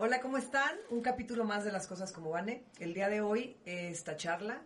Hola, ¿cómo están? Un capítulo más de las cosas como van. El día de hoy esta charla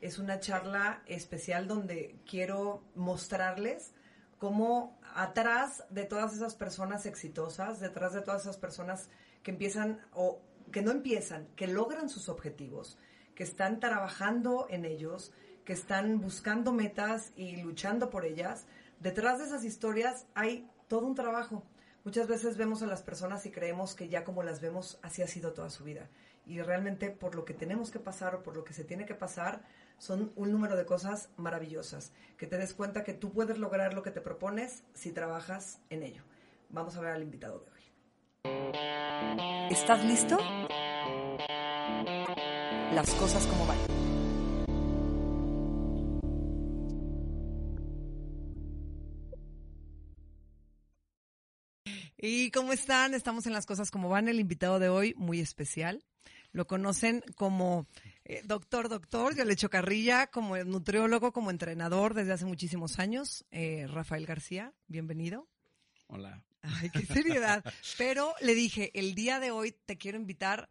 es una charla especial donde quiero mostrarles cómo atrás de todas esas personas exitosas, detrás de todas esas personas que empiezan o que no empiezan, que logran sus objetivos, que están trabajando en ellos, que están buscando metas y luchando por ellas, detrás de esas historias hay todo un trabajo. Muchas veces vemos a las personas y creemos que ya como las vemos, así ha sido toda su vida. Y realmente por lo que tenemos que pasar o por lo que se tiene que pasar, son un número de cosas maravillosas. Que te des cuenta que tú puedes lograr lo que te propones si trabajas en ello. Vamos a ver al invitado de hoy. ¿Estás listo? Las cosas como van. ¿Y cómo están? Estamos en las cosas como van. El invitado de hoy, muy especial. Lo conocen como eh, doctor, doctor, yo le echo carrilla, como nutriólogo, como entrenador desde hace muchísimos años. Eh, Rafael García, bienvenido. Hola. Ay, qué seriedad. Pero le dije, el día de hoy te quiero invitar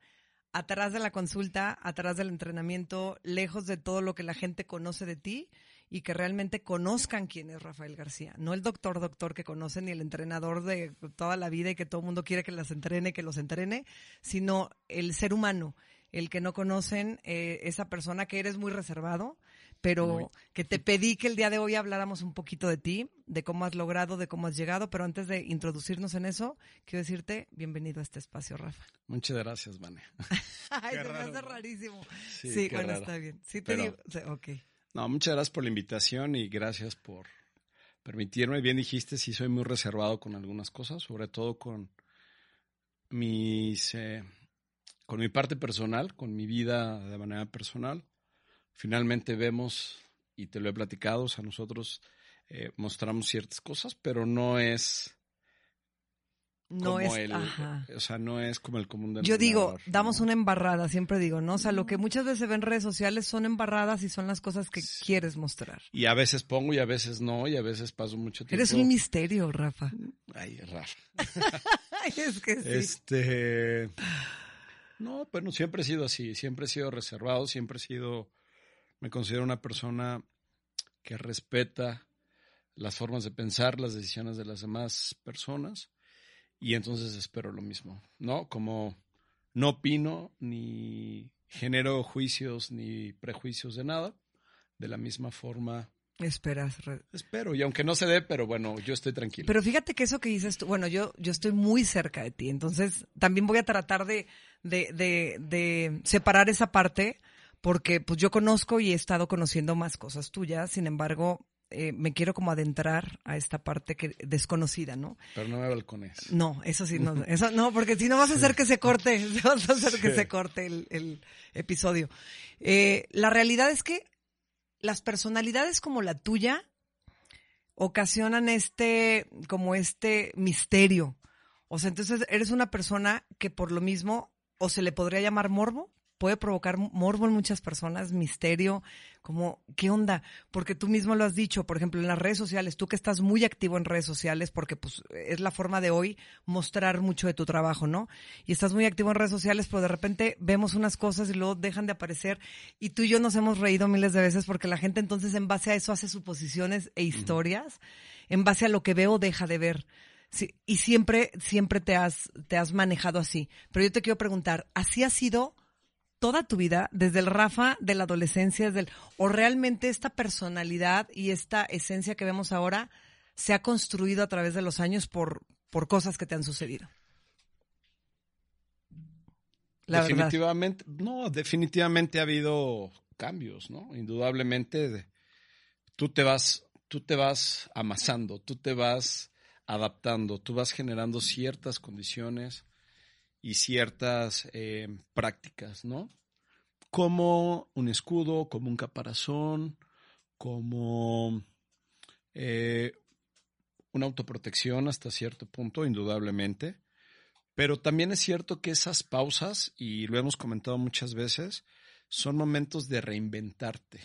atrás de la consulta, atrás del entrenamiento, lejos de todo lo que la gente conoce de ti y que realmente conozcan quién es Rafael García. No el doctor, doctor que conocen ni el entrenador de toda la vida y que todo el mundo quiere que las entrene, que los entrene, sino el ser humano, el que no conocen, eh, esa persona que eres muy reservado, pero que te pedí que el día de hoy habláramos un poquito de ti, de cómo has logrado, de cómo has llegado, pero antes de introducirnos en eso, quiero decirte bienvenido a este espacio, Rafa. Muchas gracias, Vane. Ay, te me hace rarísimo. Sí, bueno, está bien. Sí, te digo, ok. No, muchas gracias por la invitación y gracias por permitirme. Bien dijiste, sí soy muy reservado con algunas cosas, sobre todo con mis, eh, con mi parte personal, con mi vida de manera personal. Finalmente vemos, y te lo he platicado, o sea, nosotros eh, mostramos ciertas cosas, pero no es no es, o sea, no es como el común Yo digo, damos una embarrada, siempre digo, ¿no? O sea, lo que muchas veces se ve en redes sociales son embarradas y son las cosas que quieres mostrar. Y a veces pongo y a veces no, y a veces paso mucho tiempo. Eres un misterio, Rafa. Ay, Rafa. es que sí. Este. No, bueno, siempre he sido así, siempre he sido reservado, siempre he sido. Me considero una persona que respeta las formas de pensar, las decisiones de las demás personas y entonces espero lo mismo, ¿no? Como no opino ni genero juicios ni prejuicios de nada, de la misma forma. Esperas. Espero, y aunque no se dé, pero bueno, yo estoy tranquilo. Pero fíjate que eso que dices tú, bueno, yo, yo estoy muy cerca de ti, entonces también voy a tratar de, de, de, de separar esa parte, porque pues yo conozco y he estado conociendo más cosas tuyas, sin embargo, eh, me quiero como adentrar a esta parte que desconocida, ¿no? Pero no me balcones. No, eso sí, no, eso no, porque si no vas a hacer que se corte, vas a hacer que se corte el, episodio. Eh, la realidad es que las personalidades como la tuya ocasionan este, como este misterio. O sea, entonces eres una persona que por lo mismo, o se le podría llamar morbo, puede provocar morbo en muchas personas, misterio, como, ¿qué onda? Porque tú mismo lo has dicho, por ejemplo, en las redes sociales, tú que estás muy activo en redes sociales, porque pues es la forma de hoy mostrar mucho de tu trabajo, ¿no? Y estás muy activo en redes sociales, pero de repente vemos unas cosas y luego dejan de aparecer y tú y yo nos hemos reído miles de veces porque la gente entonces en base a eso hace suposiciones e historias, en base a lo que veo deja de ver. Y siempre, siempre te has, te has manejado así. Pero yo te quiero preguntar, ¿así ha sido toda tu vida, desde el Rafa de la adolescencia, desde el, o realmente esta personalidad y esta esencia que vemos ahora se ha construido a través de los años por, por cosas que te han sucedido? definitivamente, no, definitivamente ha habido cambios, ¿no? Indudablemente tú te vas, tú te vas amasando, tú te vas adaptando, tú vas generando ciertas condiciones y ciertas eh, prácticas, ¿no? Como un escudo, como un caparazón, como eh, una autoprotección hasta cierto punto, indudablemente. Pero también es cierto que esas pausas, y lo hemos comentado muchas veces, son momentos de reinventarte,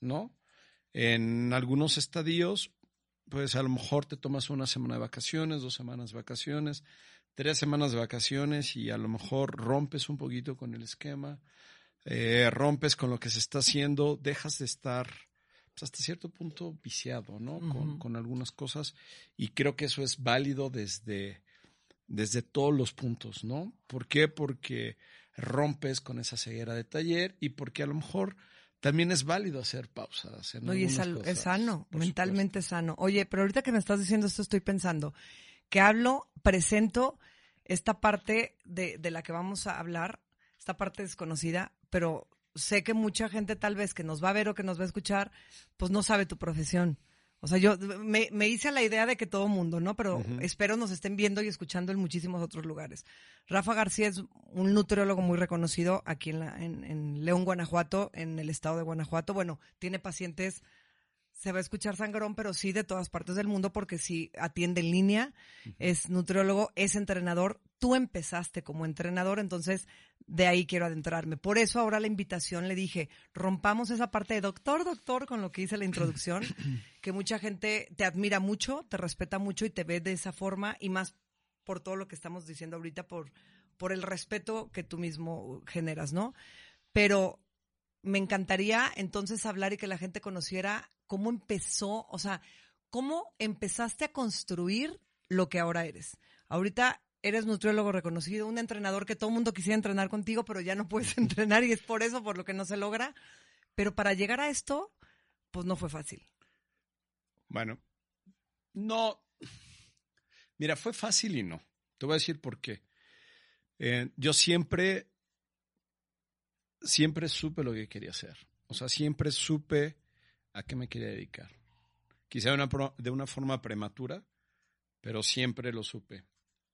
¿no? En algunos estadios, pues a lo mejor te tomas una semana de vacaciones, dos semanas de vacaciones, tres semanas de vacaciones y a lo mejor rompes un poquito con el esquema, eh, rompes con lo que se está haciendo, dejas de estar pues, hasta cierto punto viciado, ¿no? con, con, algunas cosas y creo que eso es válido desde, desde todos los puntos, ¿no? ¿Por qué? Porque rompes con esa ceguera de taller y porque a lo mejor también es válido hacer pausas. En Oye, es, es, sano, mentalmente sano. Oye, pero ahorita que me estás diciendo esto, estoy pensando que hablo, presento esta parte de, de la que vamos a hablar, esta parte desconocida, pero sé que mucha gente tal vez que nos va a ver o que nos va a escuchar, pues no sabe tu profesión. O sea, yo me, me hice la idea de que todo mundo, ¿no? Pero espero nos estén viendo y escuchando en muchísimos otros lugares. Rafa García es un nutriólogo muy reconocido aquí en, la, en, en León, Guanajuato, en el estado de Guanajuato. Bueno, tiene pacientes se va a escuchar sangrón, pero sí de todas partes del mundo, porque sí atiende en línea, es nutriólogo, es entrenador. Tú empezaste como entrenador, entonces de ahí quiero adentrarme. Por eso ahora la invitación le dije, rompamos esa parte de doctor, doctor, con lo que hice la introducción, que mucha gente te admira mucho, te respeta mucho y te ve de esa forma, y más por todo lo que estamos diciendo ahorita, por, por el respeto que tú mismo generas, ¿no? Pero me encantaría entonces hablar y que la gente conociera cómo empezó, o sea, cómo empezaste a construir lo que ahora eres. Ahorita eres nutriólogo reconocido, un entrenador que todo el mundo quisiera entrenar contigo, pero ya no puedes entrenar y es por eso por lo que no se logra. Pero para llegar a esto, pues no fue fácil. Bueno, no. Mira, fue fácil y no. Te voy a decir por qué. Eh, yo siempre siempre supe lo que quería hacer. O sea, siempre supe a qué me quería dedicar. Quizá de una, de una forma prematura, pero siempre lo supe.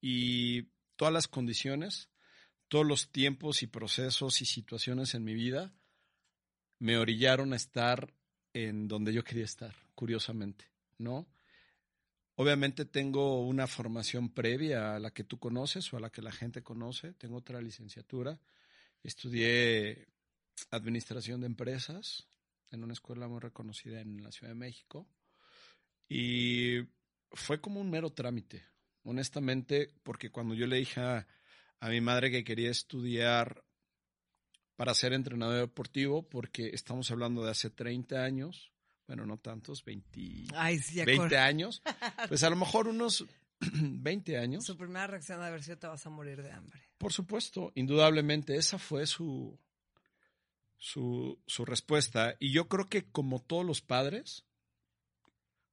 Y todas las condiciones, todos los tiempos y procesos y situaciones en mi vida me orillaron a estar en donde yo quería estar, curiosamente, ¿no? Obviamente tengo una formación previa a la que tú conoces o a la que la gente conoce, tengo otra licenciatura, Estudié administración de empresas en una escuela muy reconocida en la Ciudad de México y fue como un mero trámite, honestamente, porque cuando yo le dije a, mi madre que quería estudiar para ser entrenador deportivo, porque estamos hablando de hace 30 años, bueno, no tantos, 20, 20 años, pues a lo mejor unos 20 años. Su primera reacción de haber sido te vas a morir de hambre. Por supuesto, indudablemente, esa fue su, su, su respuesta. Y yo creo que como todos los padres,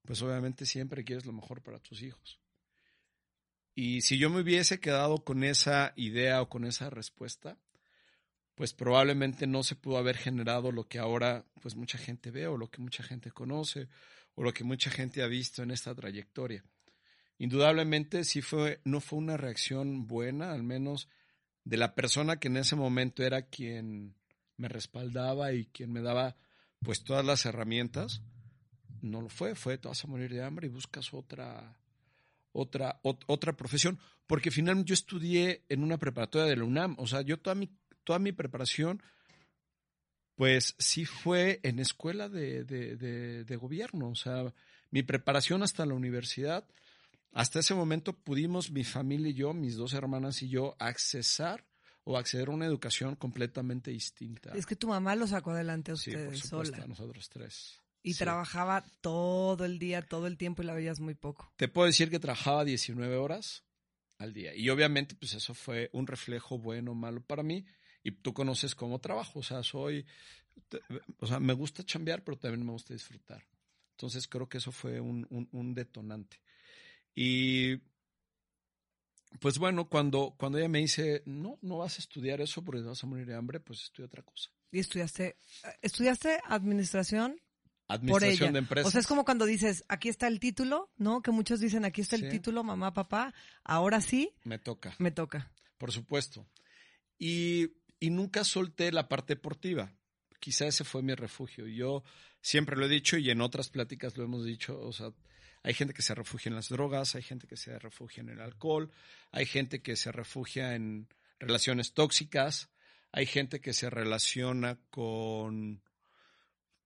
pues obviamente siempre quieres lo mejor para tus hijos. Y si yo me hubiese quedado con esa idea o con esa respuesta, pues probablemente no se pudo haber generado lo que ahora pues mucha gente ve o lo que mucha gente conoce o lo que mucha gente ha visto en esta trayectoria indudablemente sí fue, no fue una reacción buena, al menos de la persona que en ese momento era quien me respaldaba y quien me daba pues todas las herramientas. No lo fue, fue te vas a morir de hambre y buscas otra, otra, otra profesión. Porque finalmente yo estudié en una preparatoria de la UNAM. O sea, yo toda mi, toda mi preparación, pues sí fue en escuela de, de, de gobierno. O sea, mi preparación hasta la universidad hasta ese momento pudimos, mi familia y yo, mis dos hermanas y yo, accesar o acceder a una educación completamente distinta. Es que tu mamá lo sacó adelante a ustedes sí, por supuesto, a nosotros tres. Y trabajaba todo el día, todo el tiempo y la veías muy poco. Te puedo decir que trabajaba 19 horas al día. Y obviamente, pues eso fue un reflejo bueno o malo para mí. Y tú conoces cómo trabajo. O sea, soy. O sea, me gusta chambear, pero también me gusta disfrutar. Entonces creo que eso fue un, un detonante. Y pues bueno, cuando, cuando ella me dice, no, no vas a estudiar eso porque vas a morir de hambre, pues estudia otra cosa. ¿Y estudiaste, estudiaste administración? Administración de empresas. O sea, es como cuando dices, aquí está el título, ¿no? Que muchos dicen, aquí está el título, mamá, papá, ahora sí. Me toca. Me toca. por supuesto. Y, y nunca solté la parte deportiva. Quizá ese fue mi refugio. Yo siempre lo he dicho y en otras pláticas lo hemos dicho, o sea, hay gente que se refugia en las drogas, hay gente que se refugia en el alcohol, hay gente que se refugia en relaciones tóxicas, hay gente que se relaciona con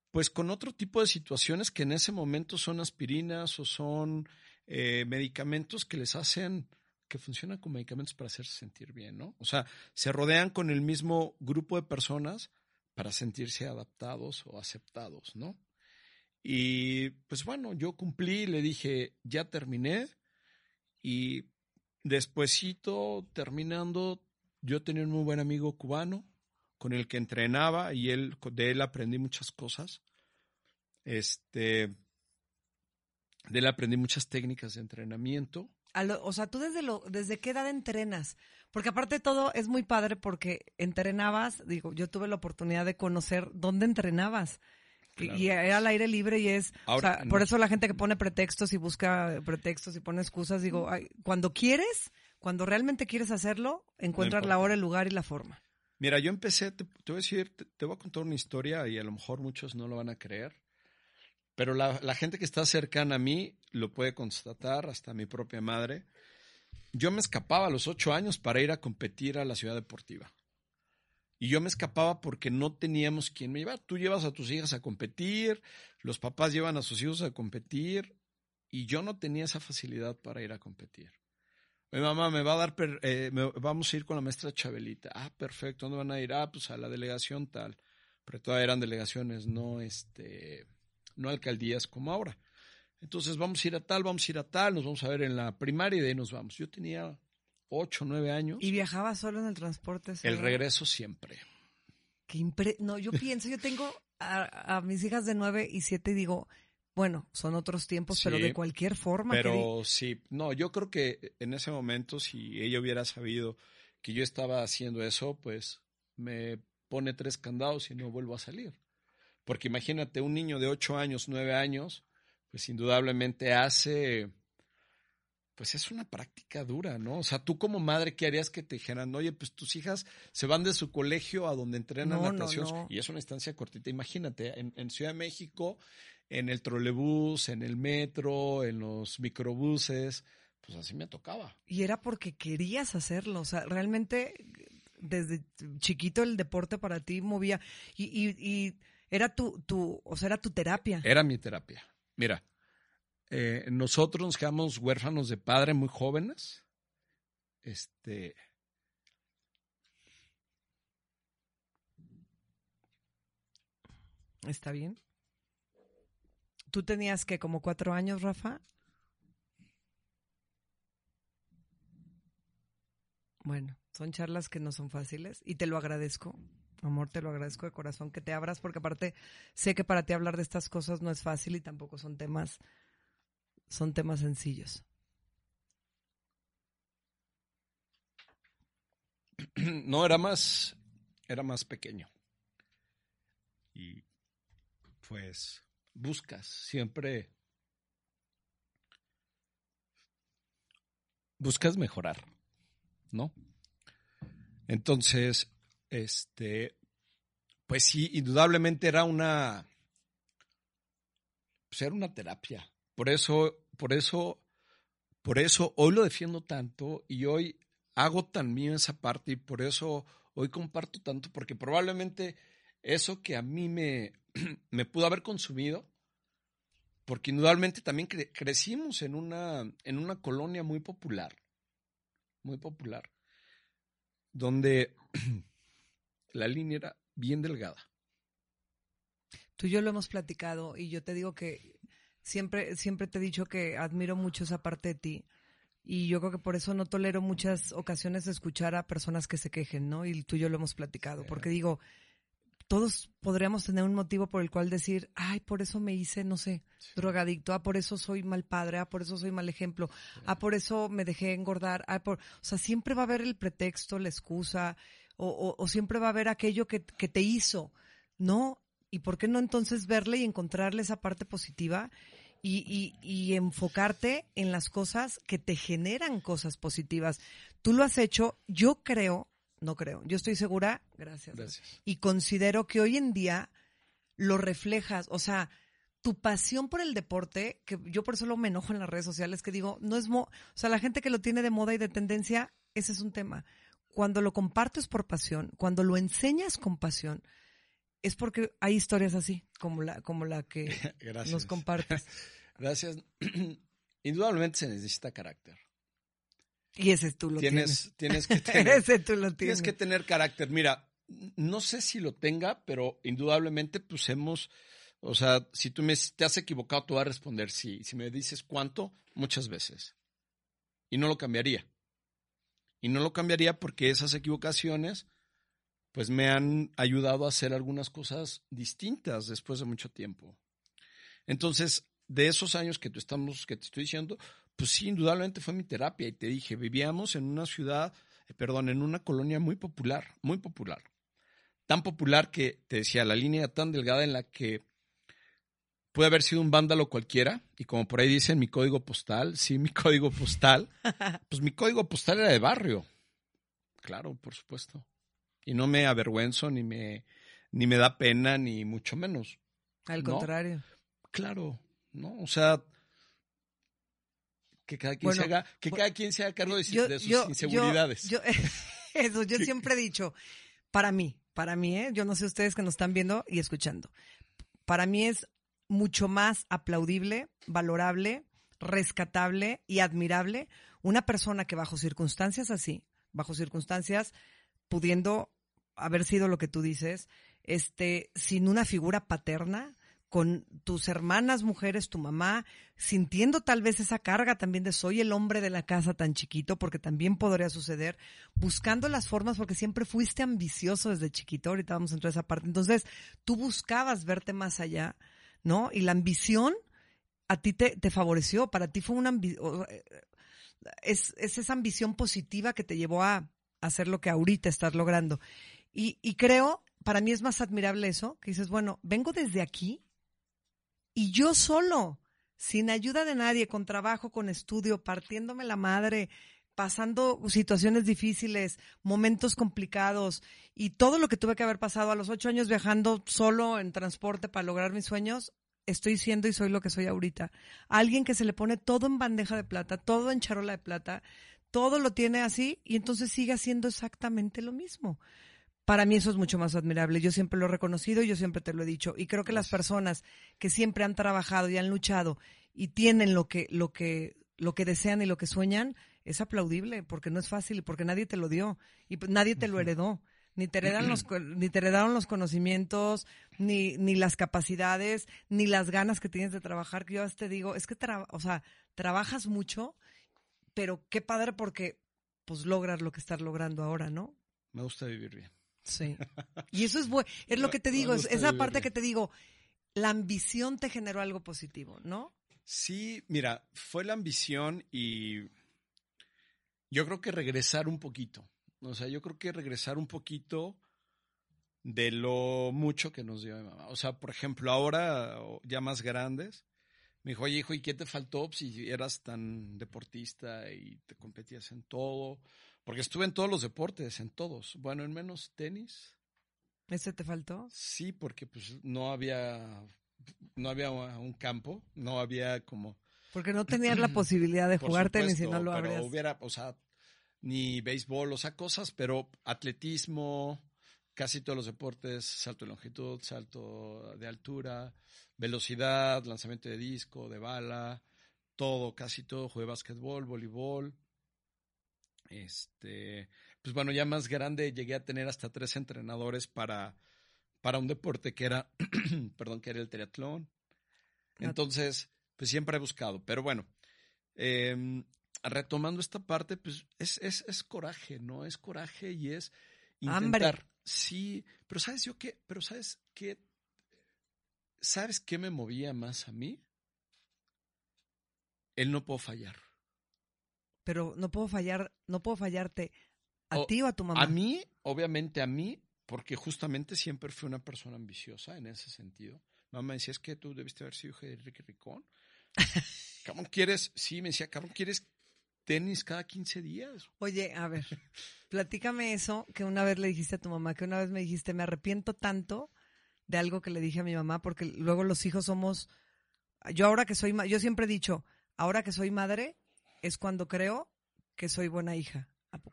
pues con otro tipo de situaciones que en ese momento son aspirinas o son eh, medicamentos que les hacen que funcionan como medicamentos para hacerse sentir bien, ¿no? O sea, se rodean con el mismo grupo de personas para sentirse adaptados o aceptados, ¿no? Y pues bueno, yo cumplí, le dije, ya terminé y despuesito terminando, yo tenía un muy buen amigo cubano con el que entrenaba y él, de él aprendí muchas cosas. Este, de él aprendí muchas técnicas de entrenamiento. o sea, tú desde lo, desde qué edad entrenas? Porque aparte de todo es muy padre porque entrenabas, digo, yo tuve la oportunidad de conocer dónde entrenabas. Y era al aire libre y es, o sea, por eso la gente que pone pretextos y busca pretextos y pone excusas, digo, cuando quieres, cuando realmente quieres hacerlo, encuentras la hora, el lugar y la forma. Mira, yo empecé, te, voy a decir, te, voy a contar una historia y a lo mejor muchos no lo van a creer, pero la, la gente que está cercana a mí lo puede constatar, hasta mi propia madre. Yo me escapaba a los ocho años para ir a competir a la ciudad deportiva. Y yo me escapaba porque no teníamos quien me llevar. Tú llevas a tus hijas a competir, los papás llevan a sus hijos a competir, y yo no tenía esa facilidad para ir a competir. Mi mamá me va a dar, eh, vamos a ir con la maestra Chabelita. Ah, perfecto, ¿dónde van a ir? Ah, pues a la delegación tal. Pero todavía eran delegaciones, no, este, no alcaldías como ahora. Entonces vamos a ir a tal, vamos a ir a tal, nos vamos a ver en la primaria y de ahí nos vamos. Yo tenía ocho, nueve años. ¿Y viajaba solo en el transporte? El regreso siempre. Qué no, yo pienso, yo tengo a, a mis hijas de nueve y siete y digo, bueno, son otros tiempos, pero de cualquier forma. Pero sí, no, yo creo que en ese momento, si ella hubiera sabido que yo estaba haciendo eso, pues me pone tres candados y no vuelvo a salir. Porque imagínate, un niño de ocho años, nueve años, pues indudablemente hace, pues es una práctica dura, ¿no? O sea, tú como madre, ¿qué harías que te dijeran, oye, pues tus hijas se van de su colegio a donde entrenan natación y es una instancia cortita? Imagínate, en, en Ciudad de México en el trolebús, en el metro, en los microbuses, pues así me tocaba. Y era porque querías hacerlo, o sea, realmente desde chiquito el deporte para ti movía y, y, era tu, tu, o sea, era tu terapia. Era mi terapia. Mira, eh, nosotros nos quedamos huérfanos de padre muy jóvenes. Este. ¿Está bien? ¿Tú tenías que como cuatro años, Rafa? Bueno, son charlas que no son fáciles y te lo agradezco. Amor, te lo agradezco de corazón que te abras porque aparte sé que para ti hablar de estas cosas no es fácil y tampoco son temas son temas sencillos. No era más era más pequeño. Y pues buscas, siempre buscas mejorar, ¿no? Entonces, este, pues sí, indudablemente era una, pues era una terapia. Por eso, por eso, por eso hoy lo defiendo tanto y hoy hago tan mío esa parte y por eso hoy comparto tanto, porque probablemente eso que a mí me, me pudo haber consumido, porque indudablemente también crecimos en una, en una colonia muy popular, muy popular, donde la línea era bien delgada. Tú y yo lo hemos platicado y yo te digo que siempre, siempre te he dicho que admiro mucho esa parte de ti. Y yo creo que por eso no tolero muchas ocasiones escuchar a personas que se quejen, ¿no? Y tú y yo lo hemos platicado, porque digo, todos podríamos tener un motivo por el cual decir, ay, por eso me hice, no sé, drogadicto, ah, por eso soy mal padre, ah, por eso soy mal ejemplo, ah, por eso me dejé engordar, ah, por, o sea, siempre va a haber el pretexto, la excusa, o, o, siempre va a haber aquello que, que te hizo, ¿no? ¿Y por qué no entonces verle y encontrarle esa parte positiva? y, y, enfocarte en las cosas que te generan cosas positivas. Tú lo has hecho, yo creo, no creo, yo estoy segura, gracias. Gracias. Y considero que hoy en día lo reflejas, o sea, tu pasión por el deporte, que yo por eso lo me enojo en las redes sociales, que digo, no es, mo o sea, la gente que lo tiene de moda y de tendencia, ese es un tema. Cuando lo compartes por pasión, cuando lo enseñas con pasión, es porque hay historias así, como la, como la que nos compartes. Gracias. Indudablemente se necesita carácter. Y ese tú lo tienes. Tienes que tener. ese tú lo tienes. Tienes que tener carácter. Mira, no sé si lo tenga, pero indudablemente pues hemos, o sea, si tú me te has equivocado, tú vas a responder sí. Si me dices cuánto, muchas veces. Y no lo cambiaría. Y no lo cambiaría porque esas equivocaciones pues me han ayudado a hacer algunas cosas distintas después de mucho tiempo. Entonces, de esos años que, tú estamos, que te estoy diciendo, pues sí, indudablemente fue mi terapia. Y te dije, vivíamos en una ciudad, eh, perdón, en una colonia muy popular, muy popular. Tan popular que, te decía, la línea tan delgada en la que puede haber sido un vándalo cualquiera. Y como por ahí dicen mi código postal, sí, mi código postal, pues mi código postal era de barrio. Claro, por supuesto y no me avergüenzo ni me, ni me da pena, ni mucho menos. Al contrario. Claro, ¿no? O sea, que cada quien se haga, que cada quien se haga cargo de, sus inseguridades. Yo, eso, yo siempre he dicho, para mí, para mí, ¿eh? yo no sé ustedes que nos están viendo y escuchando, para mí es mucho más aplaudible, valorable, rescatable y admirable una persona que bajo circunstancias así, bajo circunstancias pudiendo haber sido lo que tú dices, este, sin una figura paterna, con tus hermanas mujeres, tu mamá, sintiendo tal vez esa carga también de soy el hombre de la casa tan chiquito, porque también podría suceder, buscando las formas, porque siempre fuiste ambicioso desde chiquito, ahorita vamos a entrar a esa parte. Entonces, tú buscabas verte más allá, ¿no? Y la ambición a ti te, favoreció, para ti fue una ambición, es, es esa ambición positiva que te llevó a, hacer lo que ahorita estás logrando. Y, y creo, para mí es más admirable eso, que dices, bueno, vengo desde aquí y yo solo, sin ayuda de nadie, con trabajo, con estudio, partiéndome la madre, pasando situaciones difíciles, momentos complicados y todo lo que tuve que haber pasado a los ocho años viajando solo en transporte para lograr mis sueños, estoy siendo y soy lo que soy ahorita. Alguien que se le pone todo en bandeja de plata, todo en charola de plata, todo lo tiene así y entonces sigue haciendo exactamente lo mismo. Para mí eso es mucho más admirable. Yo siempre lo he reconocido, y yo siempre te lo he dicho. Y creo que las personas que siempre han trabajado y han luchado y tienen lo que, lo que, lo que desean y lo que sueñan, es aplaudible, porque no es fácil y porque nadie te lo dio y nadie te lo heredó. Ni te, heredan los, ni te heredaron los conocimientos, ni, ni las capacidades, ni las ganas que tienes de trabajar. Que yo te digo, es que, o sea, trabajas mucho pero qué padre porque pues logras lo que estás logrando ahora, ¿no? Me gusta vivir bien. Sí. Y eso es bueno, es lo que te digo, es esa parte que te digo, la ambición te generó algo positivo, ¿no? Sí, mira, fue la ambición y yo creo que regresar un poquito. O sea, yo creo que regresar un poquito de lo mucho que nos dio mi mamá. O sea, por ejemplo, ahora ya más grandes, me dijo, oye, hijo, ¿y qué te faltó si eras tan deportista y te competías en todo? Porque estuve en todos los deportes, en todos. Bueno, en menos tenis. ¿Ese te faltó? Sí, porque pues no había, no había un campo, no había como... Porque no tenías la posibilidad de jugar tenis si no lo pero hubiera, o sea, ni béisbol, o sea, cosas, pero atletismo, casi todos los deportes, salto de longitud, salto de altura, velocidad, lanzamiento de disco, de bala, todo, casi todo, jugué básquetbol, voleibol. Este, pues bueno, ya más grande llegué a tener hasta tres entrenadores para, para un deporte que era, perdón, que era el triatlón. Entonces, pues siempre he buscado, pero bueno, em, retomando esta parte, pues es, es, es, coraje, ¿no? Es coraje y es intentar. Sí, pero ¿sabes yo qué? Pero ¿sabes qué? ¿Sabes qué me movía más a mí? El no puedo fallar. Pero no puedo fallar, no puedo fallarte a ti o a tu mamá. A mí, obviamente a mí, porque justamente siempre fui una persona ambiciosa en ese sentido. Mamá decía, es que tú debiste haber sido hijo de Enrique Ricón. cabrón, ¿quieres? Sí, me decía, cabrón, ¿quieres tenis cada 15 días? Oye, a ver, platícame eso que una vez le dijiste a tu mamá, que una vez me dijiste, me arrepiento tanto de algo que le dije a mi mamá, porque luego los hijos somos, yo ahora que soy, yo siempre he dicho, ahora que soy madre, es cuando creo que soy buena hija,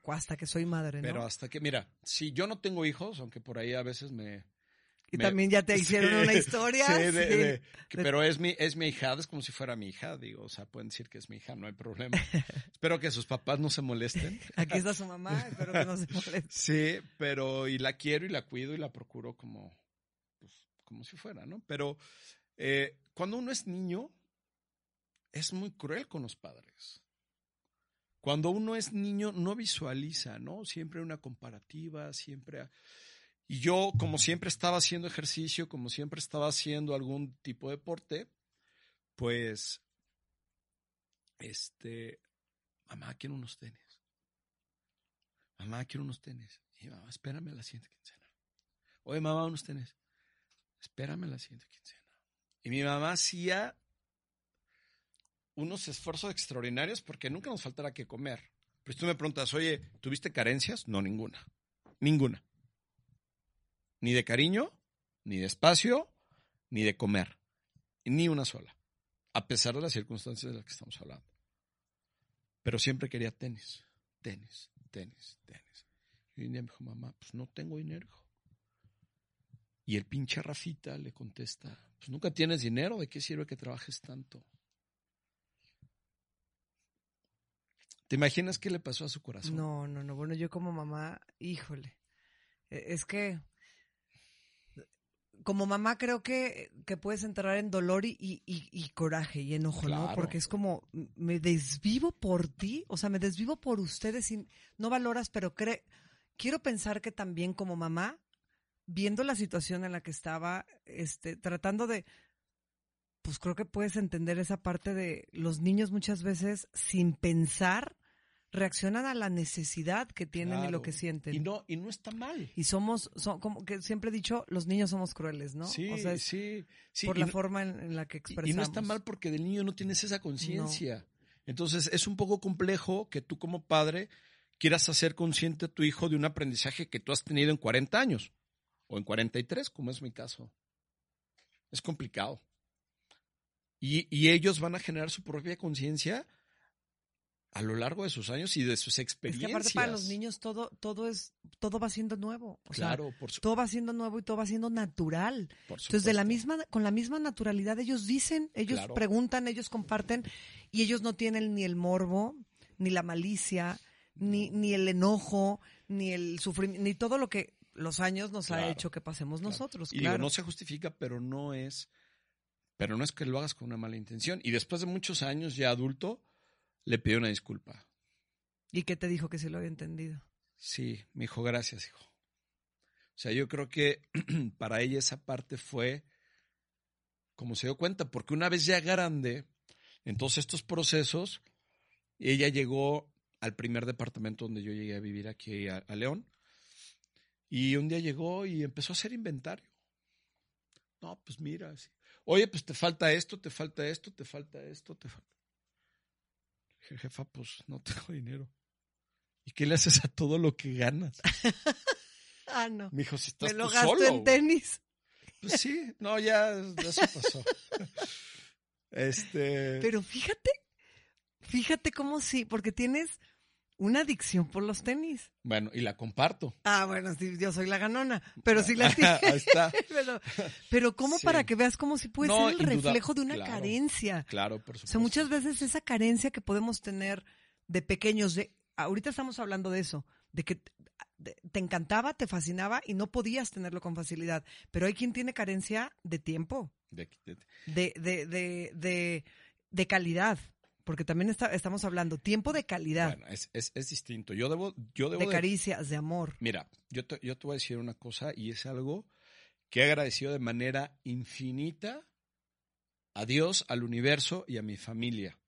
hasta que soy madre, ¿no? Pero hasta que, mira, si yo no tengo hijos, aunque por ahí a veces me, y también ya te hicieron una historia. Sí, pero es mi, es mi hijada, es como si fuera mi hija, digo, o sea, pueden decir que es mi hija, no hay problema. espero que sus papás no se molesten. Aquí está su mamá, espero que no se molesten. Sí, pero y la quiero y la cuido y la procuro como, como si fuera, ¿no? Pero eh, cuando uno es niño, es muy cruel con los padres. Cuando uno es niño, no visualiza, ¿no? Siempre una comparativa, siempre... Y yo, como siempre estaba haciendo ejercicio, como siempre estaba haciendo algún tipo de deporte, pues, este, mamá, quiero unos tenis. Mamá, quiero unos tenis. Y mamá, espérame la siguiente quincena. Oye, mamá, unos tenis. Espérame la siguiente quincena. Y mi mamá hacía unos esfuerzos extraordinarios porque nunca nos faltara que comer. Pero si tú me preguntas, oye, ¿tuviste carencias? No, ninguna. Ninguna. Ni de cariño, ni de espacio, ni de comer. Ni una sola. A pesar de las circunstancias de las que estamos hablando. Pero siempre quería tenis, tenis, tenis, tenis. Y un día me dijo, mamá, pues no tengo dinero, Y el pinche Rafita le contesta, pues nunca tienes dinero, ¿de qué sirve que trabajes tanto? ¿Te imaginas qué le pasó a su corazón? No, no, no. Bueno, yo como mamá, híjole. E, es que como mamá creo que, que puedes entrar en dolor y, y, coraje y enojo, ¿no? Porque es como, me desvivo por ti, o sea, me desvivo por ustedes y no valoras, pero cre quiero pensar que también como mamá, viendo la situación en la que estaba, este, tratando de, pues creo que puedes entender esa parte de los niños muchas veces sin pensar reaccionan a la necesidad que tienen y lo que sienten. Y no, y no está mal. Y somos, son, como que siempre he dicho, los niños somos crueles, ¿no? Sí, sí, sí. Por la forma en, la que expresamos. Y no está mal porque del niño no tienes esa conciencia. Entonces es un poco complejo que tú como padre quieras hacer consciente a tu hijo de un aprendizaje que tú has tenido en 40 años o en 43, como es mi caso. Es complicado. Y, y ellos van a generar su propia conciencia a lo largo de sus años y de sus experiencias. Es que aparte para los niños todo, todo es, todo va siendo nuevo. claro, por Todo va siendo nuevo y todo va siendo natural. Entonces, de la misma, con la misma naturalidad, ellos dicen, ellos preguntan, ellos comparten, y ellos no tienen ni el morbo, ni la malicia, ni, ni el enojo, ni el sufrimiento, ni todo lo que los años nos ha hecho que pasemos nosotros. Y no se justifica, pero no es, pero no es que lo hagas con una mala intención. Y después de muchos años ya adulto, le pidió una disculpa. ¿Y qué te dijo que se lo había entendido? Sí, me dijo gracias, hijo. O sea, yo creo que para ella esa parte fue como se dio cuenta, porque una vez ya grande, en todos estos procesos, ella llegó al primer departamento donde yo llegué a vivir aquí a, León, y un día llegó y empezó a hacer inventario. No, pues mira, oye, pues te falta esto, te falta esto, te falta esto, te falta jefa, pues no tengo dinero. ¿Y qué le haces a todo lo que ganas? ah, no. Me dijo, si estás Me lo gasto en tenis. Pues sí, no, ya eso pasó. este. Pero fíjate, fíjate cómo sí, porque tienes una adicción por los tenis. Bueno, y la comparto. Ah, bueno, sí, yo soy la ganona, pero sí la tiene. Ahí está. pero, ¿cómo para que veas cómo si puede ser el reflejo de una carencia? Claro, por supuesto. O sea, muchas veces esa carencia que podemos tener de pequeños, de ahorita estamos hablando de eso, de que te encantaba, te fascinaba y no podías tenerlo con facilidad. Pero hay quien tiene carencia de tiempo. De, de, de, de, de calidad. Porque también está, estamos hablando tiempo de calidad. Bueno, es, es, es distinto. Yo debo, yo debo de caricias, de, amor. Mira, yo te, yo te voy a decir una cosa y es algo que he agradecido de manera infinita a Dios, al universo y a mi familia.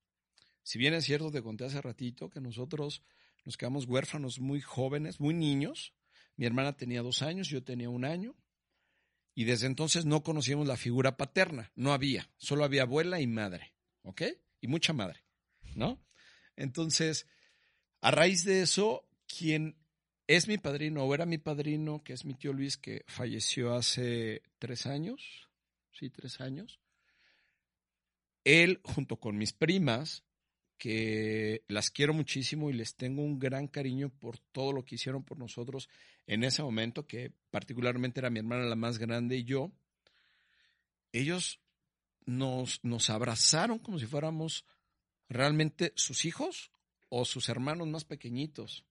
Si bien es cierto, te conté hace ratito que nosotros nos quedamos huérfanos muy jóvenes, muy niños. Mi hermana tenía dos años, yo tenía un año. Y desde entonces no conocíamos la figura paterna, no había, solo había abuela y madre. ¿ok? Y mucha madre, ¿no? Entonces, a raíz de eso, quien es mi padrino o era mi padrino, que es mi tío Luis, que falleció hace tres años, sí, tres años, él junto con mis primas, que las quiero muchísimo y les tengo un gran cariño por todo lo que hicieron por nosotros en ese momento, que particularmente era mi hermana la más grande y yo, ellos nos, nos abrazaron como si fuéramos realmente sus hijos o sus hermanos más pequeñitos.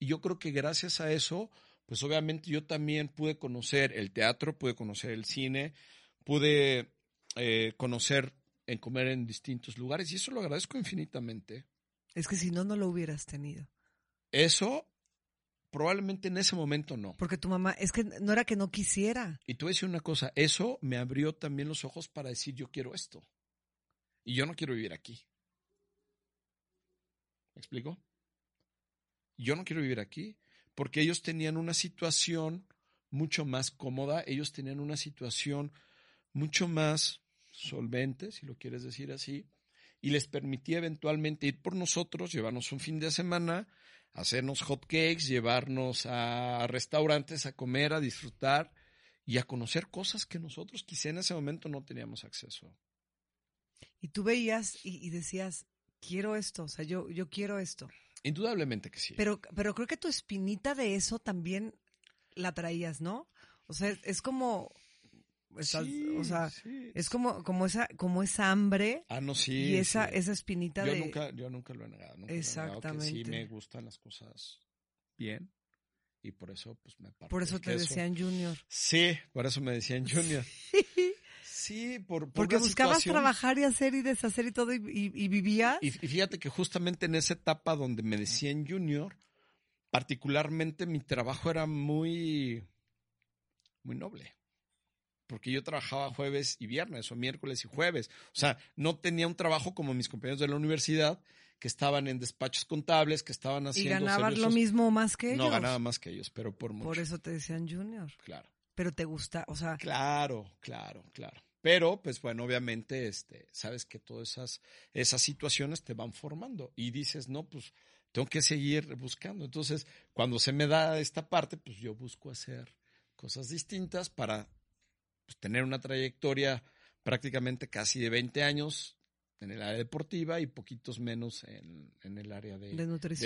Y yo creo que gracias a eso, pues obviamente yo también pude conocer el teatro, pude conocer el cine, pude eh, conocer en comer en distintos lugares y eso lo agradezco infinitamente. Es que si no, no lo hubieras tenido. Eso probablemente en ese momento no. Porque tu mamá, es que no era que no quisiera. Y a decir una cosa, eso me abrió también los ojos para decir yo quiero esto. Y yo no quiero vivir aquí. ¿Me explico? Yo no quiero vivir aquí porque ellos tenían una situación mucho más cómoda, ellos tenían una situación mucho más solvente, si lo quieres decir así, y les permitía eventualmente ir por nosotros, llevarnos un fin de semana, hacernos hot cakes, llevarnos a restaurantes a comer, a disfrutar y a conocer cosas que nosotros quizá en ese momento no teníamos acceso. Y tú veías y, decías, quiero esto, o sea, yo, yo quiero esto. Indudablemente que sí. Pero, pero creo que tu espinita de eso también la traías, ¿no? O sea, es como, o sea, es como, como esa, como esa hambre. Ah, no, sí. Y esa, esa espinita yo de. Nunca, yo nunca lo he negado. Nunca Exactamente. sí me gustan las cosas bien. Y por eso, pues me Por eso te decían Junior. Sí, por eso me decían Junior. Sí, por, porque buscabas trabajar y hacer y deshacer y todo y, y, vivía. Y, fíjate que justamente en esa etapa donde me decían junior, particularmente mi trabajo era muy, muy noble. Porque yo trabajaba jueves y viernes o miércoles y jueves. O sea, no tenía un trabajo como mis compañeros de la universidad que estaban en despachos contables, que estaban haciendo. ¿Y ganabas lo mismo más que ellos? No, ganaba más que ellos, pero por mucho. Por eso te decían junior. Claro. Pero te gusta, o sea. Claro, claro, claro. Pero, pues bueno, obviamente, este, sabes que todas esas, esas situaciones te van formando y dices, no, pues tengo que seguir buscando. Entonces, cuando se me da esta parte, pues yo busco hacer cosas distintas para pues, tener una trayectoria prácticamente casi de 20 años en el área deportiva y poquitos menos en, el área de,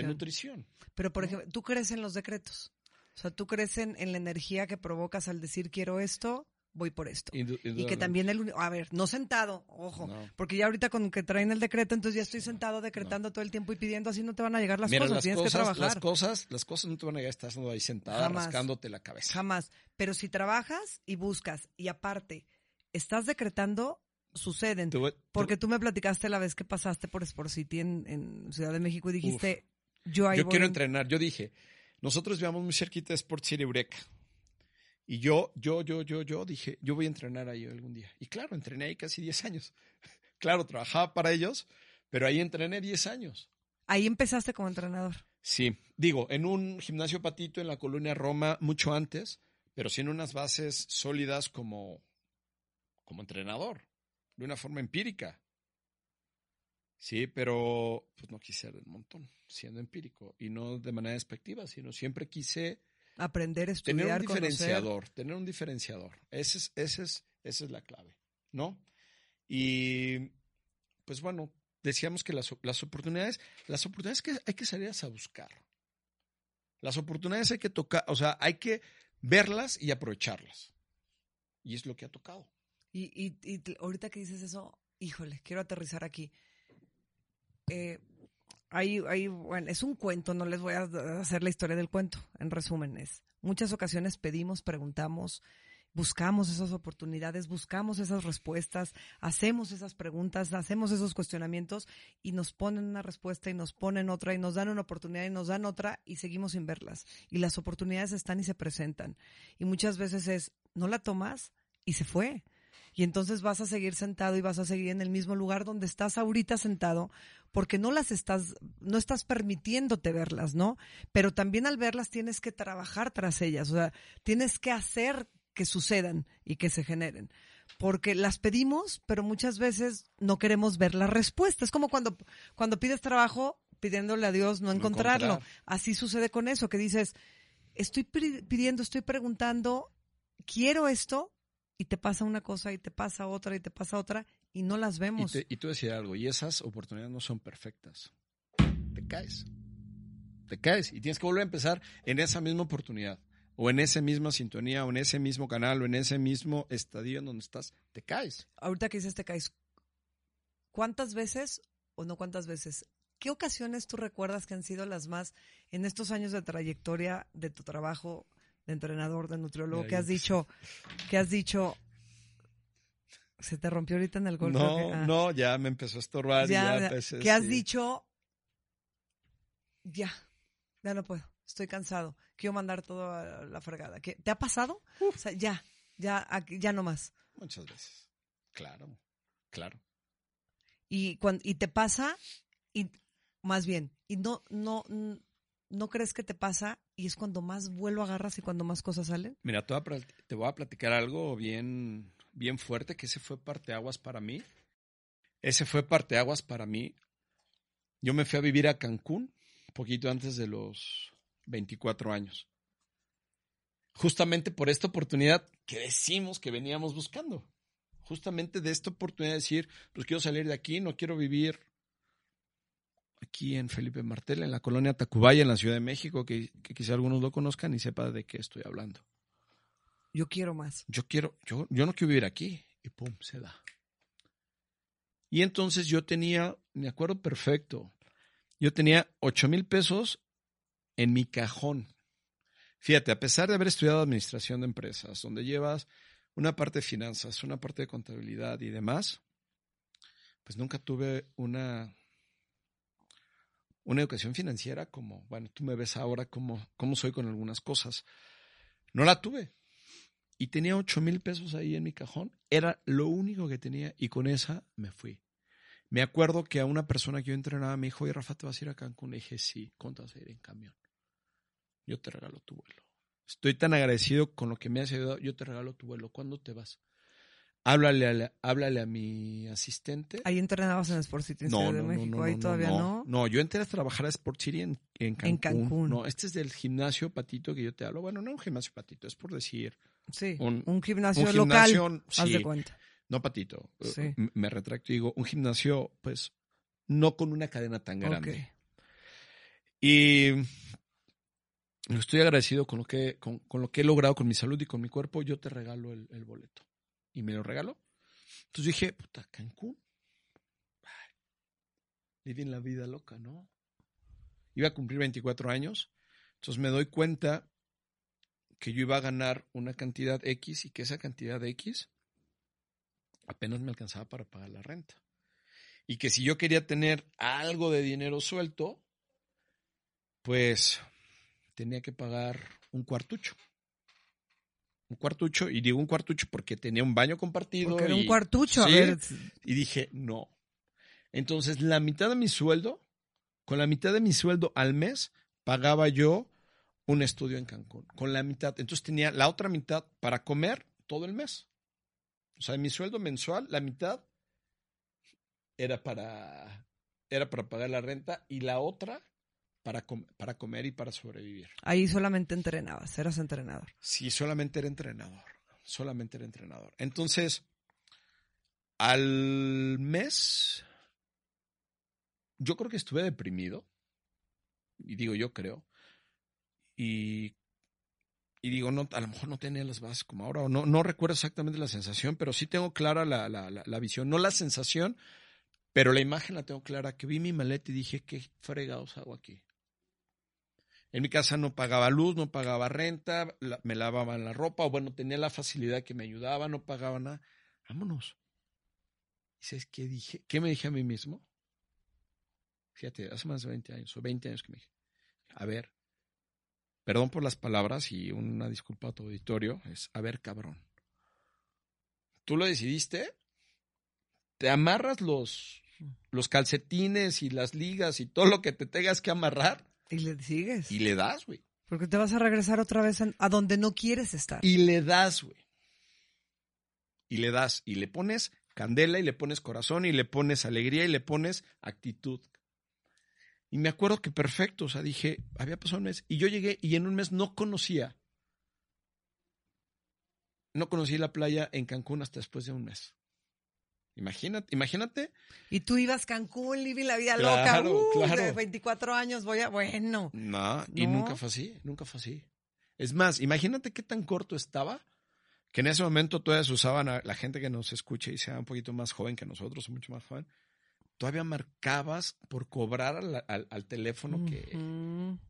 nutrición. Pero, por ejemplo, ¿tú crees en los decretos? O sea, ¿tú crees en, en la energía que provocas al decir quiero esto? Voy por esto. y que también el a ver, no sentado, ojo, porque ya ahorita con que traen el decreto, entonces ya estoy sentado decretando todo el tiempo y pidiendo, así no te van a llegar las cosas, tienes que trabajar. Las cosas, las cosas no te van a llegar, estás ahí sentada rascándote la cabeza. Jamás, pero si trabajas y buscas y aparte estás decretando suceden, porque tú me platicaste la vez que pasaste por Sport City en, Ciudad de México y dijiste, yo ahí Yo quiero entrenar, yo dije, nosotros vivamos muy cerquita de Sport City Eureka. Y yo, yo, yo, yo, yo dije, yo voy a entrenar ahí algún día. Y claro, entrené ahí casi 10 años. claro, trabajaba para ellos, pero ahí entrené 10 años. Ahí empezaste como entrenador. Sí, digo, en un gimnasio patito en la colonia Roma mucho antes, pero sin unas bases sólidas como, como entrenador, de una forma empírica. Sí, pero pues no quise ser del montón, siendo empírico, y no de manera despectiva, sino siempre quise Aprender, estudiar, Tener un diferenciador, tener un diferenciador. Ese es, ese es, esa es la clave, ¿no? Y pues bueno, decíamos que las, las oportunidades, las oportunidades que hay que salir a buscar. Las oportunidades hay que tocar, o sea, hay que verlas y aprovecharlas. Y es lo que ha tocado. Y, y, y ahorita que dices eso, híjole, quiero aterrizar aquí. Eh, bueno, es un cuento, no les voy a hacer la historia del cuento, en resumen, es muchas ocasiones pedimos, preguntamos, buscamos esas oportunidades, buscamos esas respuestas, hacemos esas preguntas, hacemos esos cuestionamientos y nos ponen una respuesta y nos ponen otra y nos dan una oportunidad y nos dan otra y seguimos sin verlas. Y las oportunidades están y se presentan. Y muchas veces es, no la tomas y se fue. Y entonces vas a seguir sentado y vas a seguir en el mismo lugar donde estás ahorita sentado porque no las estás, no estás permitiéndote verlas, ¿no? Pero también al verlas tienes que trabajar tras ellas, o sea, tienes que hacer que sucedan y que se generen. Porque las pedimos, pero muchas veces no queremos ver la respuesta. Es como cuando, cuando pides trabajo pidiéndole a Dios no, encontrarlo. Así sucede con eso, que dices, estoy pidiendo, estoy preguntando, quiero esto, y te pasa una cosa, y te pasa otra, y te pasa otra, y no las vemos. Y, tú decías algo, y esas oportunidades no son perfectas. Te caes. Te caes y tienes que volver a empezar en esa misma oportunidad o en esa misma sintonía, o en ese mismo canal, o en ese mismo estadio en donde estás, te caes. Ahorita que dices te caes, ¿cuántas veces o no cuántas veces? ¿Qué ocasiones tú recuerdas que han sido las más en estos años de trayectoria de tu trabajo de entrenador, de nutriólogo, que has dicho, que has dicho, se te rompió ahorita en el golpe? No, ah. no, ya me empezó a estorbar. Ya, ya que has dicho, ya, ya no puedo, estoy cansado quiero mandar todo a la fregada. ¿Te ha pasado? O sea, ya, ya, ya no más. Muchas veces. Claro, claro. Y, cuando, y te pasa, y más bien, y no, no, no crees que te pasa y es cuando más vuelo agarras y cuando más cosas salen? Mira, te voy a, platicar algo bien, bien fuerte, que ese fue parteaguas para mí. Ese fue parteaguas para mí. Yo me fui a vivir a Cancún, poquito antes de los 24 años. Justamente por esta oportunidad que decimos que veníamos buscando. Justamente de esta oportunidad de decir, pues quiero salir de aquí, no quiero vivir aquí en Felipe Martel, en la colonia Tacubaya, en la Ciudad de México, que, quizá algunos lo conozcan y sepan de qué estoy hablando. Yo quiero más. Yo quiero, yo, yo no quiero vivir aquí. Y pum, se da. Y entonces yo tenía, me acuerdo perfecto, yo tenía 8 mil pesos en mi cajón. Fíjate, a pesar de haber estudiado administración de empresas, donde llevas una parte de finanzas, una parte de contabilidad y demás, pues nunca tuve una, una educación financiera como, bueno, tú me ves ahora como, soy con algunas cosas. No la tuve. Y tenía ocho mil pesos ahí en mi cajón. Era lo único que tenía y con esa me fui. Me acuerdo que a una persona que yo entrenaba me dijo, oye, Rafa, ¿te vas a ir a Cancún? Le dije, sí, ¿cuánto vas a ir en camión? yo te regalo tu vuelo. Estoy tan agradecido con lo que me has ayudado, yo te regalo tu vuelo. ¿Cuándo te vas? Háblale a, la, háblale a mi asistente. Ahí entrenabas en Sport City en Ciudad de México, ahí todavía no, no. yo entré a trabajar a Sport City en, Cancún. En Cancún. No, este es del gimnasio Patito que yo te hablo. Bueno, no un gimnasio Patito, es por decir. Sí, un, gimnasio local, haz de cuenta. No Patito, sí. me retracto y digo, un gimnasio, pues, no con una cadena tan grande. Y estoy agradecido con lo, que, con, lo que he logrado con mi salud y con mi cuerpo, yo te regalo el, boleto. Y me lo regaló. Entonces dije, puta, Cancún. Viven la vida loca, ¿no? Iba a cumplir 24 años. Entonces me doy cuenta que yo iba a ganar una cantidad X y que esa cantidad X apenas me alcanzaba para pagar la renta. Y que si yo quería tener algo de dinero suelto, pues tenía que pagar un cuartucho. Un cuartucho, y digo un cuartucho porque tenía un baño compartido. Porque era un cuartucho, a ver. Y dije, no. Entonces, la mitad de mi sueldo, con la mitad de mi sueldo al mes, pagaba yo un estudio en Cancún. Con la mitad. Entonces tenía la otra mitad para comer todo el mes. O sea, mi sueldo mensual, la mitad era para, era para pagar la renta y la otra para, para comer y para sobrevivir. Ahí solamente entrenabas, eras entrenador. Sí, solamente era entrenador, solamente era entrenador. Entonces, al mes, yo creo que estuve deprimido, y digo yo creo, y, y digo, no, a lo mejor no tenía las bases como ahora, o no, no recuerdo exactamente la sensación, pero sí tengo clara la, la, la visión, no la sensación, pero la imagen la tengo clara, que vi mi maleta y dije, ¿qué fregados hago aquí? En mi casa no pagaba luz, no pagaba renta, me lavaban la ropa, o bueno, tenía la facilidad que me ayudaba, no pagaba nada. Vámonos. ¿Y sabes qué dije? ¿Qué me dije a mí mismo? Fíjate, hace más de 20 años, o 20 años que me dije, a ver, perdón por las palabras y una disculpa a tu auditorio, es, a ver, cabrón, tú lo decidiste, te amarras los, los calcetines y las ligas y todo lo que te tengas que amarrar y le sigues. Y le das, güey. Porque te vas a regresar otra vez a donde no quieres estar. Y le das, güey. Y le das, y le pones candela, y le pones corazón, y le pones alegría, y le pones actitud. Y me acuerdo que perfecto, o sea, dije, había pasado un mes, y yo llegué, y en un mes no conocía, no conocí la playa en Cancún hasta después de un mes. Imagínate, imagínate, Y tú ibas Cancún, living la vida Claro, loca. Uh, claro. De 24 años voy a... Bueno. No, y nunca fue así, nunca fue así. Es más, imagínate qué tan corto estaba que en ese momento todavía se usaban a la gente que nos escuche y sea un poquito más joven que nosotros, mucho más joven. Todavía marcabas por cobrar al, al- al teléfono que,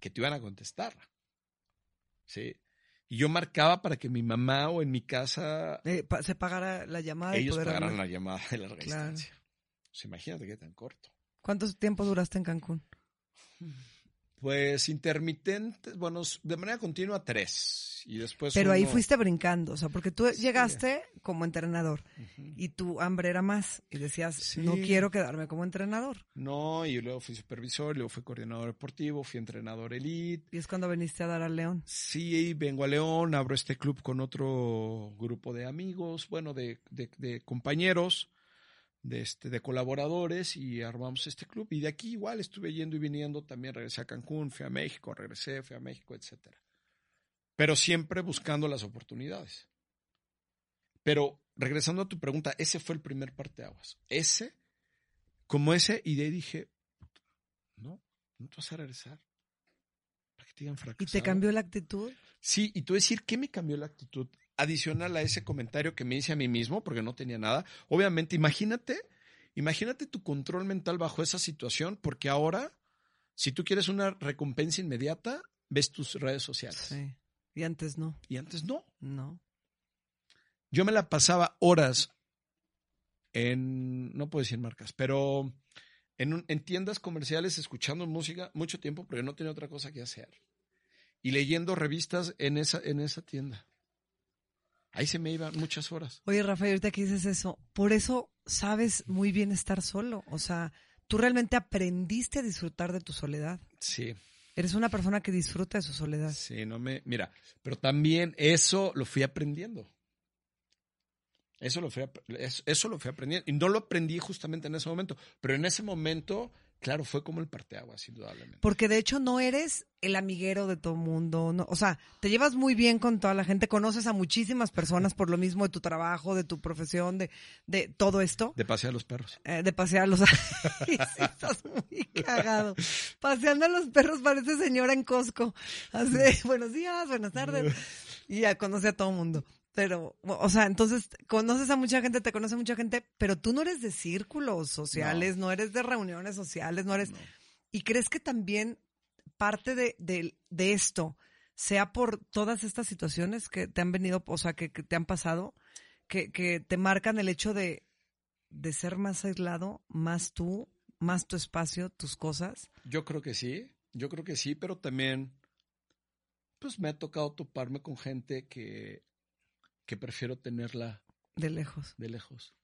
que te iban a contestar. Sí. Y yo marcaba para que mi mamá o en mi casa Eh, pa- se pagara la llamada y ellos poder pagaran hablar. la llamada de larga Claro. distancia. Pues imagínate qué tan corto. ¿Cuánto tiempo duraste en Cancún? Pues intermitentes, bueno, de manera continua tres. Y después Pero ahí fuiste brincando, o sea, porque tú Sí. llegaste como entrenador y tu hambre era más y decías, Sí. no quiero quedarme como entrenador. No, y luego fui supervisor, luego fui coordinador deportivo, fui entrenador elite. Y es cuando viniste a dar al León. Sí, vengo a León, abro este club con otro grupo de amigos, bueno, de, de- de compañeros, de, este, de colaboradores y armamos este club. Y de aquí igual estuve yendo y viniendo, también regresé a Cancún, fui a México, regresé, fui a México, etcétera. Pero siempre buscando las oportunidades. Pero regresando a tu pregunta, ese fue el primer parteaguas. Ese, como ese, y de ahí dije, no, no te vas a regresar. Para que te digan ¿Y te cambió la actitud? Sí, y tú decir, ¿qué me cambió la actitud? Adicional a ese comentario que me hice a mí mismo, porque no tenía nada. Obviamente, imagínate, imagínate tu control mental bajo esa situación, porque ahora, si tú quieres una recompensa inmediata, ves tus redes sociales. Sí. Y antes no, Y antes no. no. Yo me la pasaba horas en, no puedo decir marcas, pero en, un- en tiendas comerciales escuchando música mucho tiempo porque no tenía otra cosa que hacer. Y leyendo revistas en esa, en esa tienda. Ahí se me iban muchas horas. Oye, Rafael, ahorita que dices eso, por eso sabes muy bien estar solo. O sea, tú realmente aprendiste a disfrutar de tu soledad. Sí, Eres una persona que disfruta de su soledad. sí, no me. Mira, pero también eso lo fui aprendiendo. Eso lo, fui, eso, eso lo fui aprendiendo. Y no lo aprendí justamente en ese momento. Pero en ese momento, claro, fue como el parteaguas, indudablemente. Porque de hecho no eres el amiguero de todo mundo. No, o sea, te llevas muy bien con toda la gente, conoces a muchísimas personas por lo mismo de tu trabajo, de tu profesión, de, de todo esto. De pasear a los perros. Eh, de pasear a los... Sí, estás muy cagado. Paseando a los perros parece señora en Costco. Así, buenos días, buenas tardes. Y ya conoce a todo mundo. Pero, o sea, entonces conoces a mucha gente, te conoce mucha gente, pero tú no eres de círculos sociales, no, eres de reuniones sociales, no eres... No. ¿Y crees que también parte de, de- de esto sea por todas estas situaciones que te han venido, o sea, que, que te han pasado, que, que te marcan el hecho de, de ser más aislado, más tú, más tu espacio, tus cosas? Yo creo que sí, yo creo que sí, pero también, pues me ha tocado toparme con gente que, que prefiero tenerla De lejos de lejos.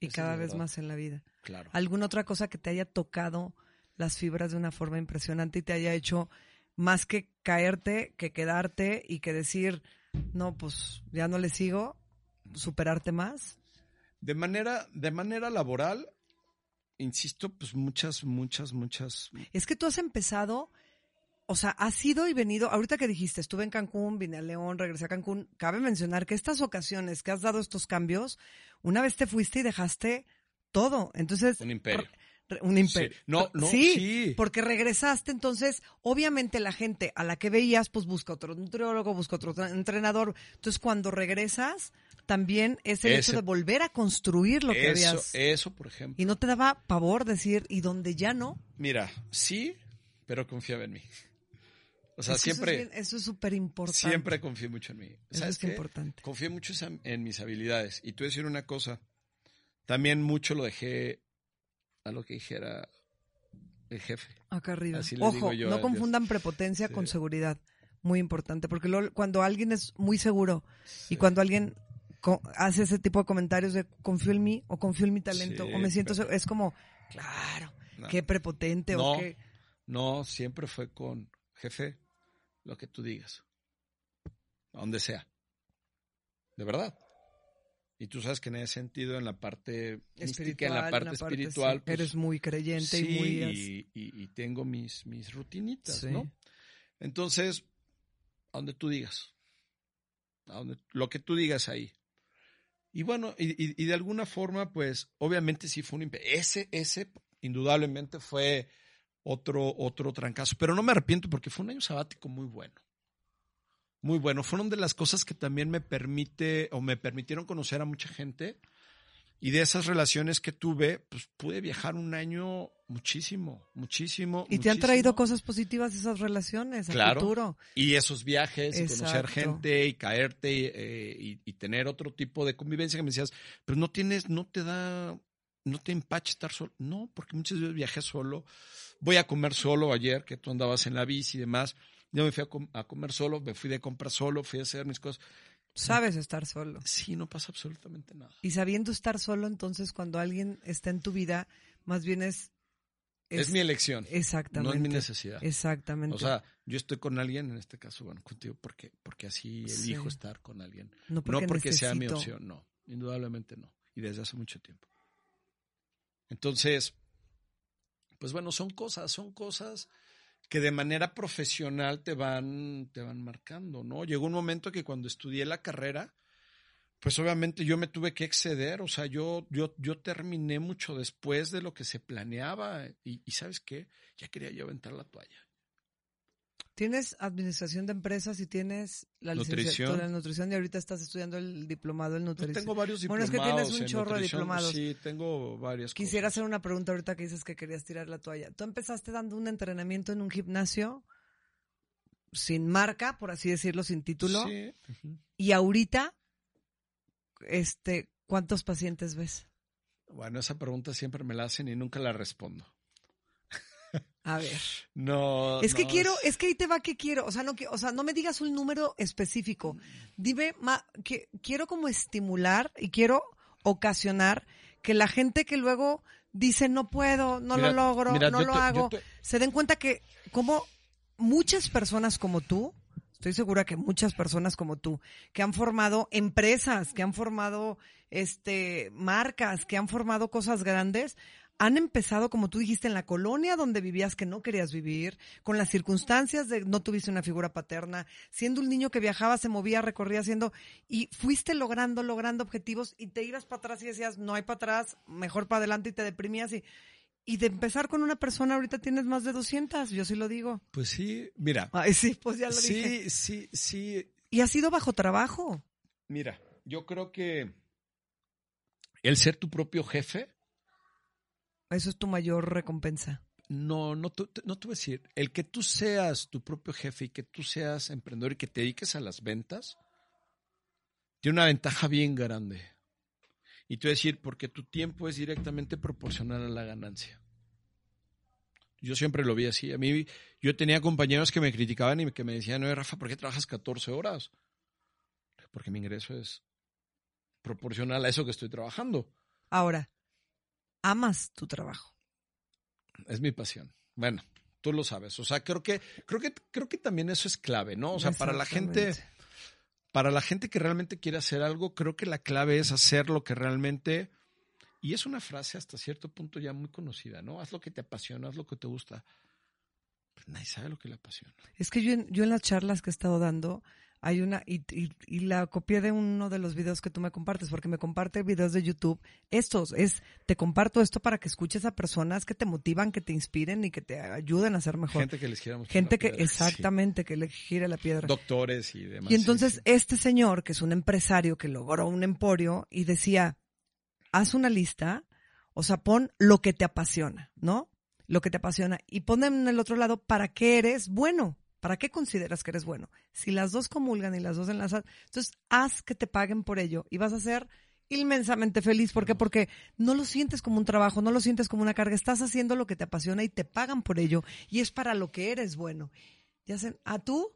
y Esa cada vez más en la vida. Claro. ¿Alguna otra cosa que te haya tocado las fibras de una forma impresionante y te haya hecho más que caerte, que quedarte y que decir, no, pues ya no le sigo, superarte más? De manera, de manera laboral, insisto, pues muchas, muchas, muchas. Es que tú has empezado, o sea, has ido y venido, ahorita que dijiste, estuve en Cancún, vine a León, regresé a Cancún, cabe mencionar que estas ocasiones que has dado estos cambios, una vez te fuiste y dejaste todo, entonces... Un imperio. Un imperio. Sí. No, no, sí, sí. porque regresaste, entonces, obviamente la gente a la que veías, pues busca otro nutriólogo, busca otro entrenador. Entonces, cuando regresas, también es el Ese- hecho de volver a construir lo que eso, habías. eso, por ejemplo. Y no te daba pavor decir, y donde ya no. Mira, sí, pero confiaba en mí. O sea, Es que eso es siempre, bien- Eso es súper importante. siempre confié mucho en mí. Eso ¿Sabes es qué? importante. Confié mucho en mis habilidades. Y a decir una cosa. También mucho lo dejé a lo que dijera el jefe. Acá arriba. Así le Ojo, digo yo a no Dios. confundan prepotencia Sí. con seguridad. Muy importante, porque luego cuando alguien es muy seguro y cuando alguien hace ese tipo de comentarios de confío en mí o confío en mi talento Sí, o me siento pero- seguro, es como, claro, No. qué prepotente No. o qué... No, siempre fue con jefe. Lo que tú digas. A donde sea. De verdad. Y tú sabes que en ese sentido, en la parte mística, en la parte espiritual. sí. Eres muy creyente y muy. Y, y, tengo mis, mis rutinitas, ¿no? Entonces, a donde tú digas. A donde, lo que tú digas ahí. Y bueno, y, y de alguna forma, pues, obviamente sí fue un. Ese, ese, indudablemente fue otro, otro trancazo. Pero no me arrepiento porque fue un año sabático muy bueno muy bueno. Fueron de las cosas que también me permite o me permitieron conocer a mucha gente. Y de esas relaciones que tuve, pues pude viajar un año muchísimo, muchísimo. Y te han traído cosas positivas esas relaciones claro. futuro. Y esos viajes, y conocer gente y caerte eh, y, y, tener otro tipo de convivencia que me decías, pero no tienes, no te da, no te empache estar solo. No, porque muchas veces viajé solo. Voy a comer solo ayer, que tú andabas en la bici y demás yo me fui a, comer solo, me fui de compra solo, fui a hacer mis cosas. Sabes estar solo. Sí, no pasa absolutamente nada. Y sabiendo estar solo, entonces cuando alguien está en tu vida, más bien es... Es, mi elección. Exactamente. No es mi necesidad. Exactamente. O sea, yo estoy con alguien, en este caso, bueno, contigo, porque, porque así elijo estar con alguien. No porque, sea mi opción, no. Indudablemente no. Y desde hace mucho tiempo. Entonces, pues bueno, son cosas, son cosas que de manera profesional te van, te van marcando, ¿no? Llegó un momento que cuando estudié la carrera, pues obviamente yo me tuve que exceder, o sea, yo, yo, yo terminé mucho después de lo que se planeaba y, y ¿sabes qué? Ya quería yo aventar la toalla. Tienes administración de empresas y tienes la licenciatura en nutrición y ahorita estás estudiando el diplomado en nutrición. tengo varios diplomados. Bueno, es que tienes un chorro de diplomados. Sí, tengo varios. Quisiera hacer una pregunta ahorita que dices que querías tirar la toalla. Tú empezaste dando un entrenamiento en un gimnasio sin marca, por así decirlo, sin título. Sí. Y ahorita, este, ¿cuántos pacientes ves? Bueno, esa pregunta siempre me la hacen y nunca la respondo. A ver. No. Es que quiero, es que ahí te va que quiero. O sea, no, o sea, no me digas un número específico. Dime, que quiero como estimular y quiero ocasionar que la gente que luego dice no puedo, no lo logro, no lo hago, se den cuenta que como muchas personas como tú, estoy segura que muchas personas como tú, que han formado empresas, que han formado este marcas, que han formado cosas grandes, han empezado, como tú dijiste, en la colonia donde vivías que no querías vivir, con las circunstancias de no tuviste una figura paterna, siendo un niño que viajaba, se movía, recorría, haciendo, y fuiste logrando, logrando objetivos y te ibas para atrás y decías, no hay para atrás, mejor para adelante y te deprimías y, y de empezar con una persona, ahorita tienes más de 200, yo sí lo digo. Pues sí, mira. Ay, sí, pues ya lo dije. Sí, sí, sí. Y ha sido bajo trabajo. Mira, yo creo que el ser tu propio jefe eso es tu mayor recompensa. No, no, no te voy a decir. El que tú seas tu propio jefe y que tú seas emprendedor y que te dediques a las ventas, tiene una ventaja bien grande. Y te voy a decir, porque tu tiempo es directamente proporcional a la ganancia. Yo siempre lo vi así. A mí, yo tenía compañeros que me criticaban y que me decían, no, Rafa, ¿por qué trabajas 14 horas? Porque mi ingreso es proporcional a eso que estoy trabajando. Ahora, amas tu trabajo. Es mi pasión. Bueno, tú lo sabes. O sea, creo que, creo que, creo que también eso es clave, ¿no? O sea, para la gente, para la gente que realmente quiere hacer algo, creo que la clave es hacer lo que realmente, y es una frase hasta cierto punto ya muy conocida, ¿no? Haz lo que te apasiona, haz lo que te gusta. Pero nadie sabe lo que le apasiona. Es que yo yo en las charlas que he estado dando, hay una, y, y, la copié de uno de los videos que tú me compartes, porque me comparte videos de YouTube. Estos, es, te comparto esto para que escuches a personas que te motivan, que te inspiren y que te ayuden a ser mejor. Gente que les gira Gente que, exactamente, que le gire la piedra. Doctores y demás. Y entonces, este señor, que es un empresario que logró un emporio, y decía, haz una lista, o sea, pon lo que te apasiona, ¿no? Lo que te apasiona. Y pon en el otro lado para qué eres bueno. ¿Para qué consideras que eres bueno? Si las dos comulgan y las dos enlazan, entonces haz que te paguen por ello y vas a ser inmensamente feliz. ¿Por qué? Porque no lo sientes como un trabajo, no lo sientes como una carga. Estás haciendo lo que te apasiona y te pagan por ello y es para lo que eres bueno. ¿Ya sé? ¿A tú?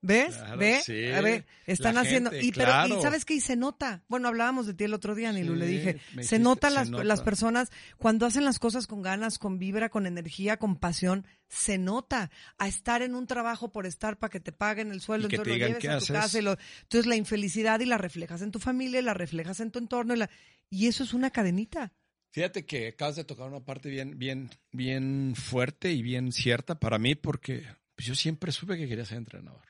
¿Ves? Claro, ¿Ve? sí. A ver, están La haciendo. gente, y, pero, y sabes qué? Y se nota. Bueno, hablábamos de ti el otro día, Nilu, Sí, le dije. Se nota se las, nota. las personas cuando hacen las cosas con ganas, con vibra, con energía, con pasión. Se nota. A estar en un trabajo por estar para que te paguen el sueldo, Y entonces te lo lleves a tu haces. casa. Y lo, entonces la infelicidad y la reflejas en tu familia, y la reflejas en tu entorno. Y, la, y eso es una cadenita. Fíjate que acabas de tocar una parte bien, bien, bien fuerte y bien cierta para mí, porque pues, yo siempre supe que quería ser entrenador.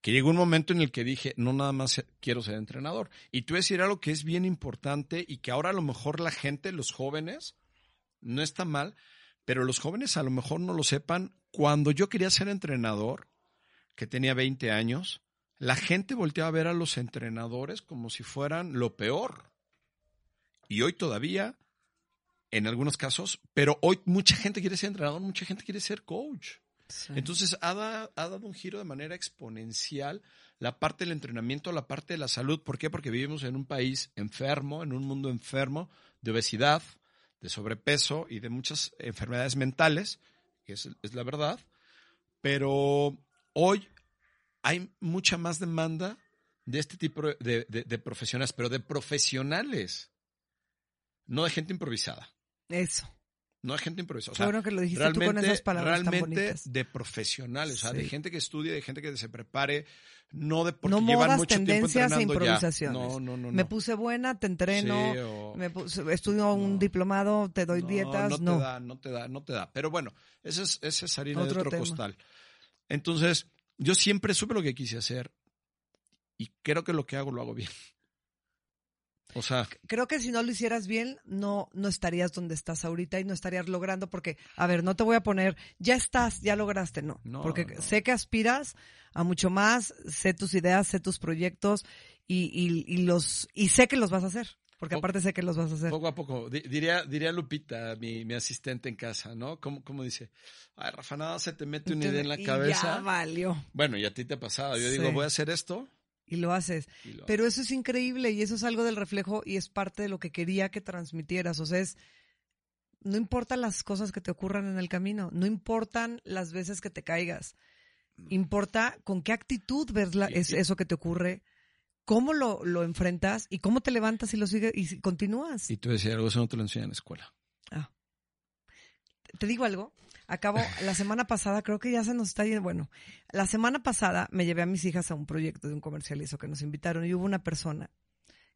Que llegó un momento en el que dije, no nada más quiero ser entrenador. Y tú decir algo que es bien importante y que ahora a lo mejor la gente, los jóvenes, no está mal, pero los jóvenes a lo mejor no lo sepan. Cuando yo quería ser entrenador, que tenía 20 años, la gente volteaba a ver a los entrenadores como si fueran lo peor. Y hoy todavía, en algunos casos, pero hoy mucha gente quiere ser entrenador, mucha gente quiere ser coach. Entonces ha, da- ha dado un giro de manera exponencial la parte del entrenamiento, la parte de la salud. ¿Por qué? Porque vivimos en un país enfermo, en un mundo enfermo de obesidad, de sobrepeso y de muchas enfermedades mentales, que es, es la verdad. Pero hoy hay mucha más demanda de este tipo de, de- de profesionales, pero de profesionales, no de gente improvisada. Eso. No de gente improvisada. O sea, bueno que lo dijiste tú con esas palabras tan realmente bonitas. de profesionales, o sea, de Sí. gente que estudie, de gente que se prepare, no de porque No llevan modas, mucho tiempo tendencias e entrenando ya. improvisaciones. No, no, no. Me no. puse buena, te entreno, Sí, o- me puse- estudio un No. diplomado, te doy no, dietas. No No, te da, no te da, no te da. Pero bueno, ese es, ese es harina de Otro otro tema. costal. Entonces, yo siempre supe lo que quise hacer y creo que lo que hago lo hago bien. O sea, Creo que si no lo hicieras bien, no, no estarías donde estás ahorita y no estarías logrando porque, a ver, no te voy a poner, ya estás, ya lograste, no. No, porque no. sé que aspiras a mucho más, sé tus ideas, sé tus proyectos y, y, y los, y sé que los vas a hacer. Porque Poco- aparte sé que los vas a hacer. poco a poco, di- diría, diría Lupita, mi, mi asistente en casa, ¿no? ¿Cómo, cómo dice? Ay, Rafa, nada, se te mete una idea en la cabeza. Ya valió. Bueno, y a ti te ha pasado. Yo Sí. digo, voy a hacer esto. Y lo haces. y lo Pero eso es increíble y eso es algo del reflejo y es parte de lo que quería que transmitieras. O sea, es, no importan las cosas que te ocurran en el camino, no importan las veces que te caigas, importa con qué actitud ves la- Y- es, eso que te ocurre, cómo lo, lo enfrentas y cómo te levantas y lo sigues y continúas. Y tú decías algo, eso no te lo enseñan en la escuela. Ah. Te digo algo. Acabo, la semana pasada, creo que ya se nos está yendo. Bueno, la semana pasada me llevé a mis hijas a un proyecto de un comercial y eso que nos invitaron y hubo una persona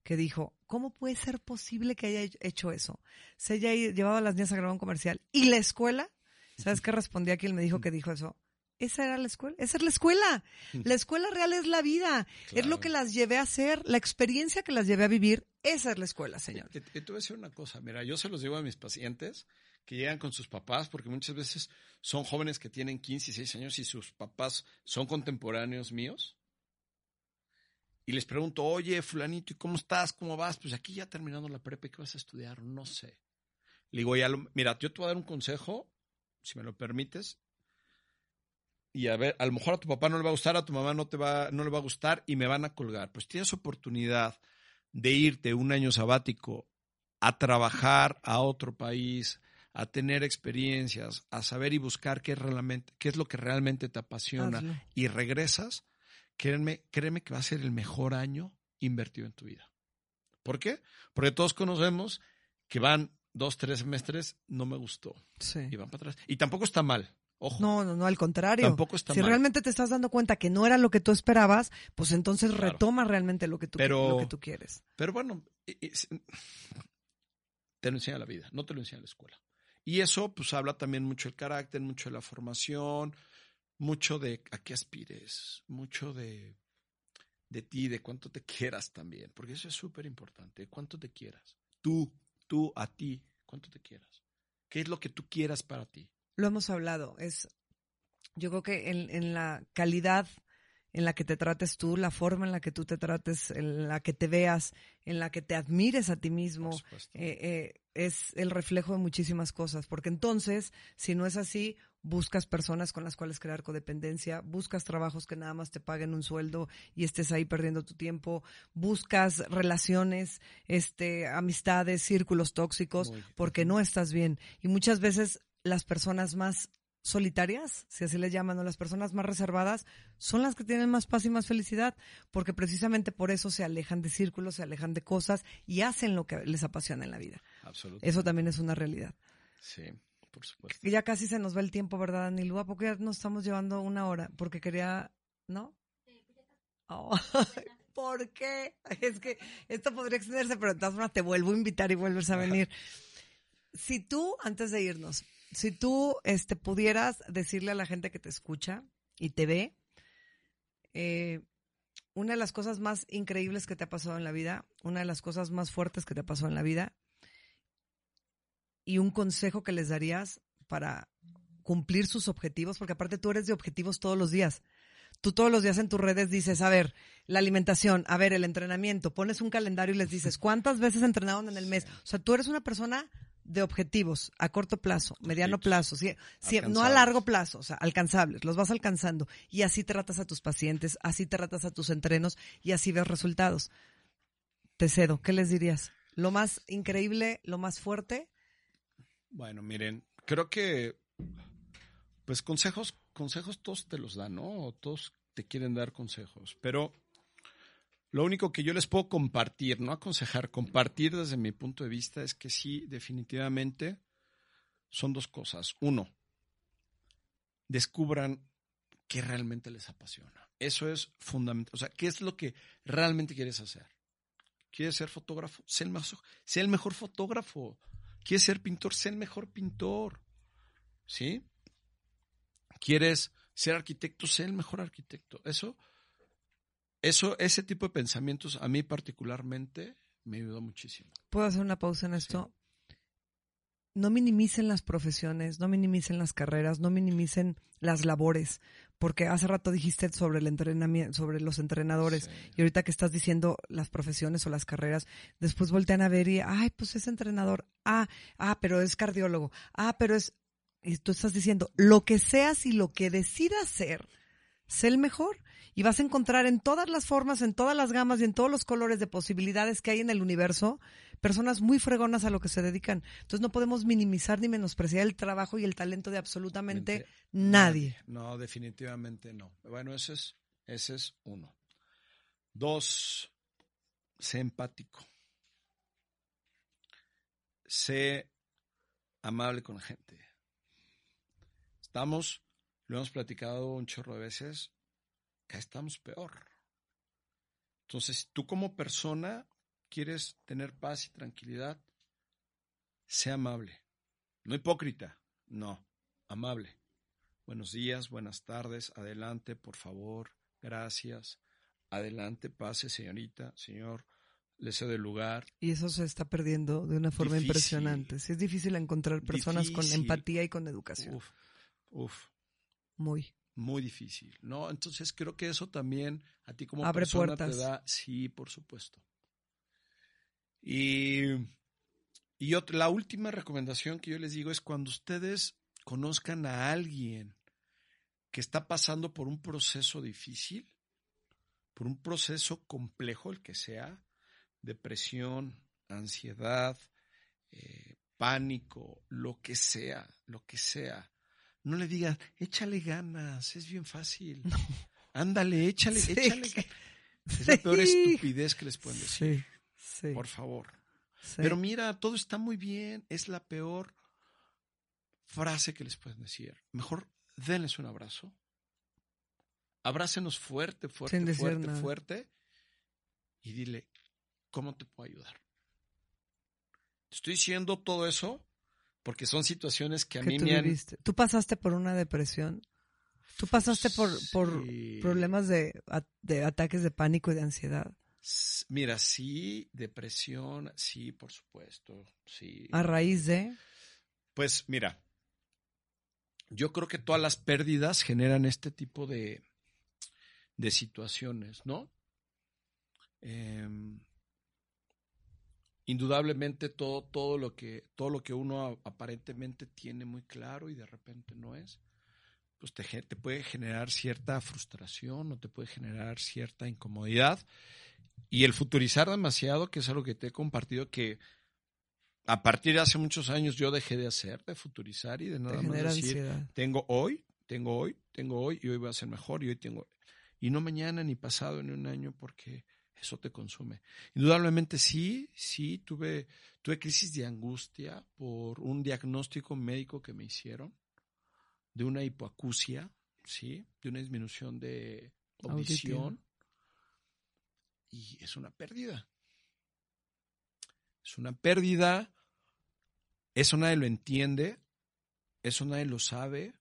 que dijo, ¿cómo puede ser posible que haya hecho eso? Se haya llevado a las niñas a grabar un comercial. ¿Y la escuela? ¿Sabes qué respondí a quien me dijo que dijo eso? Esa era la escuela. Esa es la escuela. La escuela real es la vida. Es lo que las llevé a hacer, la experiencia que las llevé a vivir. Esa es la escuela, señor. Y, y te voy a decir una cosa, mira, yo se los digo a mis pacientes que llegan con sus papás, porque muchas veces son jóvenes que tienen 15 y 6 años y sus papás son contemporáneos míos. Y les pregunto, oye, fulanito, ¿y cómo estás? ¿Cómo vas? Pues aquí ya terminando la prepa, ¿y ¿qué vas a estudiar? No sé. Le digo, ya mira, yo te voy a dar un consejo, si me lo permites. Y a ver, a lo mejor a tu papá no le va a gustar, a tu mamá no te va, no le va a gustar y me van a colgar. Pues tienes oportunidad de irte un año sabático a trabajar a otro país, a tener experiencias, a saber y buscar qué, realmente, qué es lo que realmente te apasiona Hazlo. y regresas, créeme, créeme que va a ser el mejor año invertido en tu vida. ¿Por qué? Porque todos conocemos que van dos, tres semestres, no me gustó, Sí. y van para atrás. Y tampoco está mal, ojo. No, no, no, al contrario. Tampoco está si mal. realmente te estás dando cuenta que no era lo que tú esperabas, pues entonces Claro. retoma realmente lo que tú, Pero- lo que tú quieres. Pero bueno, te lo enseña la vida, no te lo enseña la escuela. Y eso pues habla también mucho del carácter, mucho de la formación, mucho de a qué aspires, mucho de, de ti, de cuánto te quieras también, porque eso es súper importante, cuánto te quieras. Tú, tú, a ti, cuánto te quieras. ¿Qué es lo que tú quieras para ti? Lo hemos hablado. Es, yo creo que en, en la calidad en la que te trates tú, la forma en la que tú te trates, en la que te veas, en la que te admires a ti mismo, eh, eh, es el reflejo de muchísimas cosas. Porque entonces, si no es así, buscas personas con las cuales crear codependencia, buscas trabajos que nada más te paguen un sueldo y estés ahí perdiendo tu tiempo, buscas relaciones, este, amistades, círculos tóxicos, porque no estás bien. Y muchas veces las personas más solitarias, si así les llaman, o las personas más reservadas, son las que tienen más paz y más felicidad, porque precisamente por eso se alejan de círculos, se alejan de cosas y hacen lo que les apasiona en la vida. Absolutamente. Eso también es una realidad. Sí, por supuesto. Y ya casi se nos va el tiempo, ¿verdad, Anilú? ¿A poco ya nos estamos llevando una hora? Porque quería, ¿no? Oh, ¿Por qué? Es que esto podría extenderse, pero de todas formas te vuelvo a invitar y vuelves a venir. Si tú, antes de irnos, si tú este, pudieras decirle a la gente que te escucha y te ve, eh, una de las cosas más increíbles que te ha pasado en la vida, una de las cosas más fuertes que te ha pasado en la vida, y un consejo que les darías para cumplir sus objetivos, porque aparte tú eres de objetivos todos los días. Tú todos los días en tus redes dices, a ver, la alimentación, a ver, el entrenamiento, pones un calendario y les dices, ¿cuántas veces entrenaron en el mes? O sea, tú eres una persona de objetivos a corto plazo, mediano plazo, sí, sí, no a largo plazo, o sea, alcanzables, los vas alcanzando y así tratas a tus pacientes, así tratas a tus entrenos y así ves resultados. Te cedo, ¿qué les dirías? Lo más increíble, lo más fuerte. Bueno, miren, creo que pues consejos, consejos todos te los dan, ¿no? Todos te quieren dar consejos, pero lo único que yo les puedo compartir, no aconsejar, compartir desde mi punto de vista es que sí, definitivamente son dos cosas. Uno, descubran qué realmente les apasiona. Eso es fundamental. O sea, ¿qué es lo que realmente quieres hacer? ¿Quieres ser fotógrafo? Sé el mejor, sé el mejor fotógrafo. ¿Quieres ser pintor? Sé el mejor pintor. ¿Sí? ¿Quieres ser arquitecto? Sé el mejor arquitecto. Eso eso, ese tipo de pensamientos a mí particularmente me ayudó muchísimo. ¿Puedo hacer una pausa en esto? No minimicen las profesiones, no minimicen las carreras, no minimicen las labores, porque hace rato dijiste sobre el entrenamiento, sobre los entrenadores, y ahorita que estás diciendo las profesiones o las carreras, después voltean a ver y, ay, pues es entrenador, ah, ah, pero es cardiólogo, ah, pero es, y tú estás diciendo, lo que seas y lo que decidas ser, sé el mejor y vas a encontrar en todas las formas, en todas las gamas y en todos los colores de posibilidades que hay en el universo, personas muy fregonas a lo que se dedican. Entonces no podemos minimizar ni menospreciar el trabajo y el talento de absolutamente nadie. No, definitivamente no. Bueno, ese es, ese es uno. Dos, sé empático. Sé amable con la gente. Estamos, lo hemos platicado un chorro de veces, acá estamos peor. Entonces, tú como persona quieres tener paz y tranquilidad, sea amable. No hipócrita, no, amable. Buenos días, buenas tardes, adelante, por favor, gracias. Adelante, pase, señorita, señor, le cedo el lugar. Y eso se está perdiendo de una forma impresionante. es difícil encontrar personas con empatía y con educación. Uf, uf. Muy muy difícil, ¿no? Entonces creo que eso también a ti como persona te da, sí, por supuesto. Y, y la última recomendación que yo les digo es cuando ustedes conozcan a alguien que está pasando por un proceso difícil, por un proceso complejo, el que sea, depresión, ansiedad, eh, pánico, lo que sea, lo que sea no le digas, échale ganas, es bien fácil. Ándale, échale, échale. Es la peor estupidez que les pueden decir. Sí, Por favor. Pero mira, todo está muy bien. Es la peor frase que les pueden decir. Mejor denles un abrazo. Abrácenos fuerte, fuerte, fuerte, fuerte. Y dile, ¿cómo te puedo ayudar? Te estoy diciendo todo eso porque son situaciones que a mí me han... ¿Tú pasaste por una depresión? ¿Tú pasaste por, por problemas de, de, ataques de pánico y de ansiedad? Mira, sí, depresión, sí, por supuesto, sí. ¿A raíz de? Pues mira, yo creo que todas las pérdidas generan este tipo de, de situaciones, ¿no? Eh, indudablemente todo, todo, lo que, todo lo que uno aparentemente tiene muy claro y de repente no es, pues te, te puede generar cierta frustración o te puede generar cierta incomodidad. Y el futurizar demasiado, que es algo que te he compartido, que a partir de hace muchos años yo dejé de hacer, de futurizar y de nada más decir, ansiedad. tengo hoy, tengo hoy, tengo hoy y hoy voy a ser mejor y hoy tengo y no mañana ni pasado ni un año porque eso te consume. Indudablemente sí, sí tuve tuve crisis de angustia por un diagnóstico médico que me hicieron de una hipoacusia, sí, de una disminución de audición. Y es una pérdida. Es una pérdida eso nadie lo entiende, eso nadie lo sabe,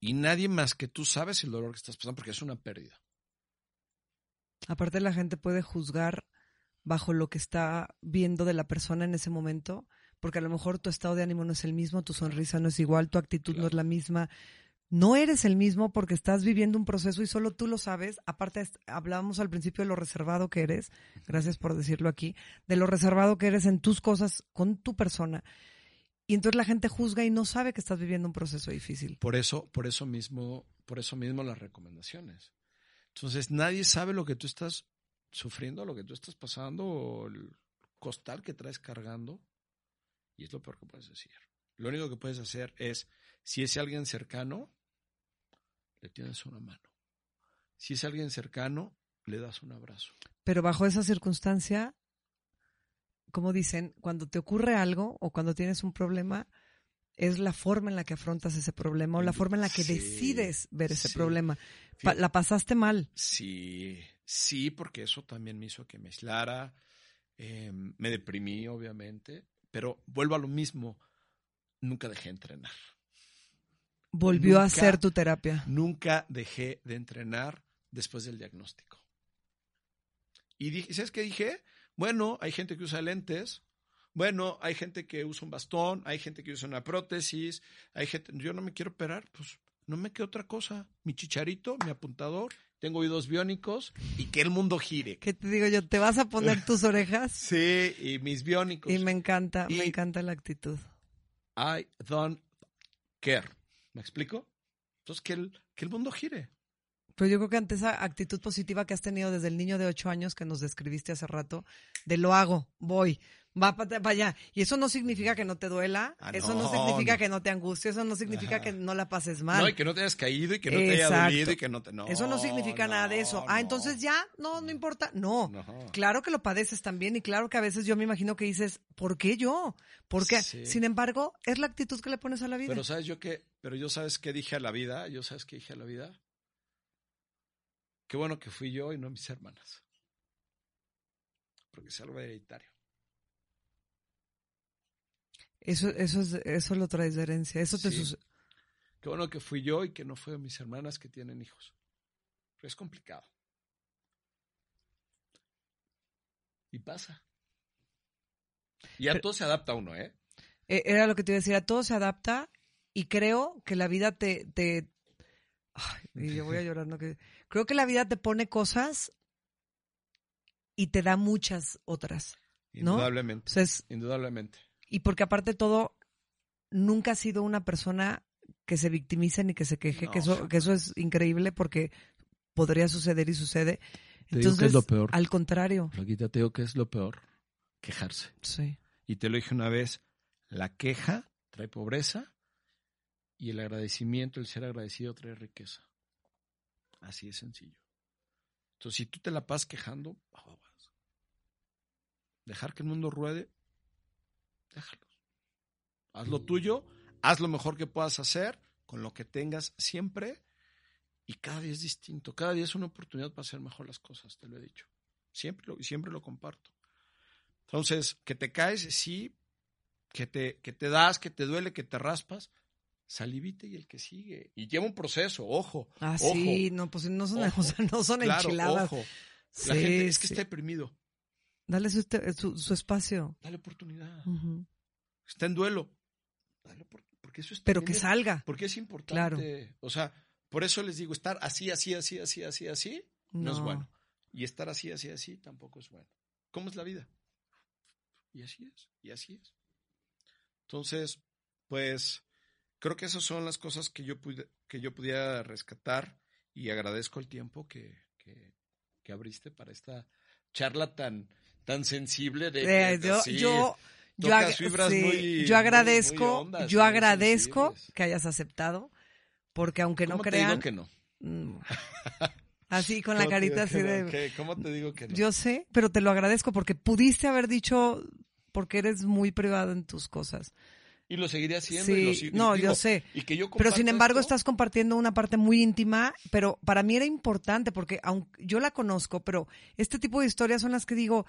y nadie más que tú sabes el dolor que estás pasando porque es una pérdida. Aparte la gente puede juzgar bajo lo que está viendo de la persona en ese momento, porque a lo mejor tu estado de ánimo no es el mismo, tu sonrisa no es igual, tu actitud no es la misma. No eres el mismo porque estás viviendo un proceso y solo tú lo sabes. Aparte, hablábamos al principio de lo reservado que eres, gracias por decirlo aquí, de lo reservado que eres en tus cosas con tu persona. Y entonces la gente juzga y no sabe que estás viviendo un proceso difícil. Por eso, por eso mismo, por eso mismo las recomendaciones. Entonces nadie sabe lo que tú estás sufriendo, lo que tú estás pasando, o el costal que traes cargando. Y es lo peor que puedes decir. Lo único que puedes hacer es, si es alguien cercano, le tienes una mano. Si es alguien cercano, le das un abrazo. Pero bajo esa circunstancia, como dicen, cuando te ocurre algo o cuando tienes un problema, es la forma en la que afrontas ese problema o la forma en la que decides ver ese problema. ¿La pasaste mal? Sí, sí, porque eso también me hizo que me aislara, em, me deprimí, obviamente, pero vuelvo a lo mismo, nunca dejé de entrenar. Volvió a ser tu terapia. Nunca dejé de entrenar después del diagnóstico. Y dije, ¿sabes qué dije? Bueno, hay gente que usa lentes, bueno, hay gente que usa un bastón, hay gente que usa una prótesis, hay gente, yo no me quiero operar, pues no me queda otra cosa. Mi chicharito, mi apuntador, tengo oídos biónicos y que el mundo gire. ¿Qué te digo yo? ¿Te vas a poner tus orejas? sí, y mis biónicos. Y me encanta, me encanta la actitud. I don't care. ¿Me explico? Entonces, que el, que el mundo gire. Pero yo creo que ante esa actitud positiva que has tenido desde el niño de ocho años que nos describiste hace rato, de lo hago, voy, va para allá. Y eso no significa que no te duela, ah, eso no, significa que no te angusties, eso no significa que no la pases mal. No, y que no te hayas caído y que no te haya dolido y que no te... No, eso no significa nada de eso. Ah, entonces ya, no, no importa. No, claro que lo padeces también y claro que a veces yo me imagino que dices, ¿por qué yo? Porque, sin embargo, es la actitud que le pones a la vida. Pero sabes yo qué, pero yo sabes qué dije a la vida, yo sabes qué dije a la vida Qué bueno que fui yo y no mis hermanas. Porque es algo hereditario. Eso, eso, es, eso lo traes de herencia. Eso te Qué bueno que fui yo y que no fue mis hermanas que tienen hijos. Pero es complicado. Y pasa. Y a todo se adapta uno, ¿eh? ¿eh? Era lo que te iba a decir, a todo se adapta y creo que la vida te, te, Ay, y yo voy a llorar, ¿no? Creo que la vida te pone cosas y te da muchas otras. ¿no? Indudablemente. indudablemente. Y porque aparte de todo, nunca has sido una persona que se victimice ni que se queje, que, eso, que eso es increíble porque podría suceder y sucede. Entonces, es lo peor. Al contrario. Flaquita, te digo que es lo peor. Quejarse. Sí. Y te lo dije una vez, la queja trae pobreza y el agradecimiento, el ser agradecido trae riqueza. Así de sencillo. Entonces, si tú te la pasas quejando, dejar que el mundo ruede, déjalo. Haz lo tuyo, haz lo mejor que puedas hacer con lo que tengas siempre y cada día es distinto. Cada día es una oportunidad para hacer mejor las cosas, te lo he dicho. Siempre lo, y siempre lo comparto. Entonces, que te caes, sí, que te, que te das, que te duele, que te raspas, salivite y el que sigue. Y lleva un proceso, ojo. Ah, sí, no, pues no son, no son enchiladas. Ojo. La gente es que está deprimido. Dale su, espacio. Dale oportunidad. Está en duelo. Dale porque eso es Pero que salga. Porque es importante. O sea, por eso les digo, estar así, así, así, así, así, así, no. es bueno. Y estar así, así, así, tampoco es bueno. ¿Cómo es la vida? Y así es, y así es. Entonces, pues, creo que esas son las cosas que yo, pude, que yo pudiera rescatar y agradezco el tiempo que, que, abriste para esta charla tan, tan sensible de... yo, yo, ag- fibras sí, muy- yo muy- agradezco, muy yo agradezco sensibles. que hayas aceptado, porque aunque no ¿Cómo te crean, digo que no? mm, así con la ¿Cómo te carita así no? de, ¿Qué? ¿Cómo te digo que no? yo sé, pero te lo agradezco porque pudiste haber dicho, porque eres muy privado en tus cosas. Y lo seguiría haciendo. Sí, y lo sigo- no, digo, yo sé. Y que yo Pero sin embargo esto, estás compartiendo una parte muy íntima, pero para mí era importante porque aunque yo la conozco, pero este tipo de historias son las que digo,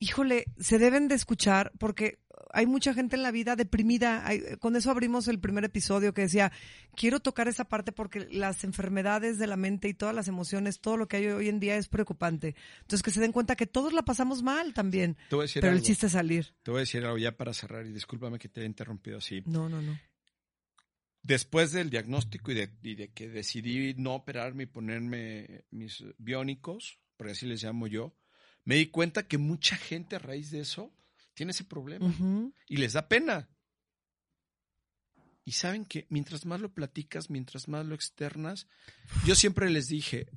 híjole, se deben de escuchar porque hay mucha gente en la vida deprimida. Hay- con eso abrimos el primer episodio que decía, quiero tocar esa parte porque las enfermedades de la mente y todas las emociones, todo lo que hay hoy en día es preocupante. Entonces que se den cuenta que todos la pasamos mal también, pero el chiste es salir. Te voy a decir algo ya para cerrar y discúlpame que te haya interrumpido así. No, no, no. Después del diagnóstico y de, y de que decidí no operarme y ponerme mis biónicos, porque así les llamo yo, me di cuenta que mucha gente a raíz de eso tiene ese problema y les da pena. Y saben que mientras más lo platicas, mientras más lo externas, yo siempre les dije,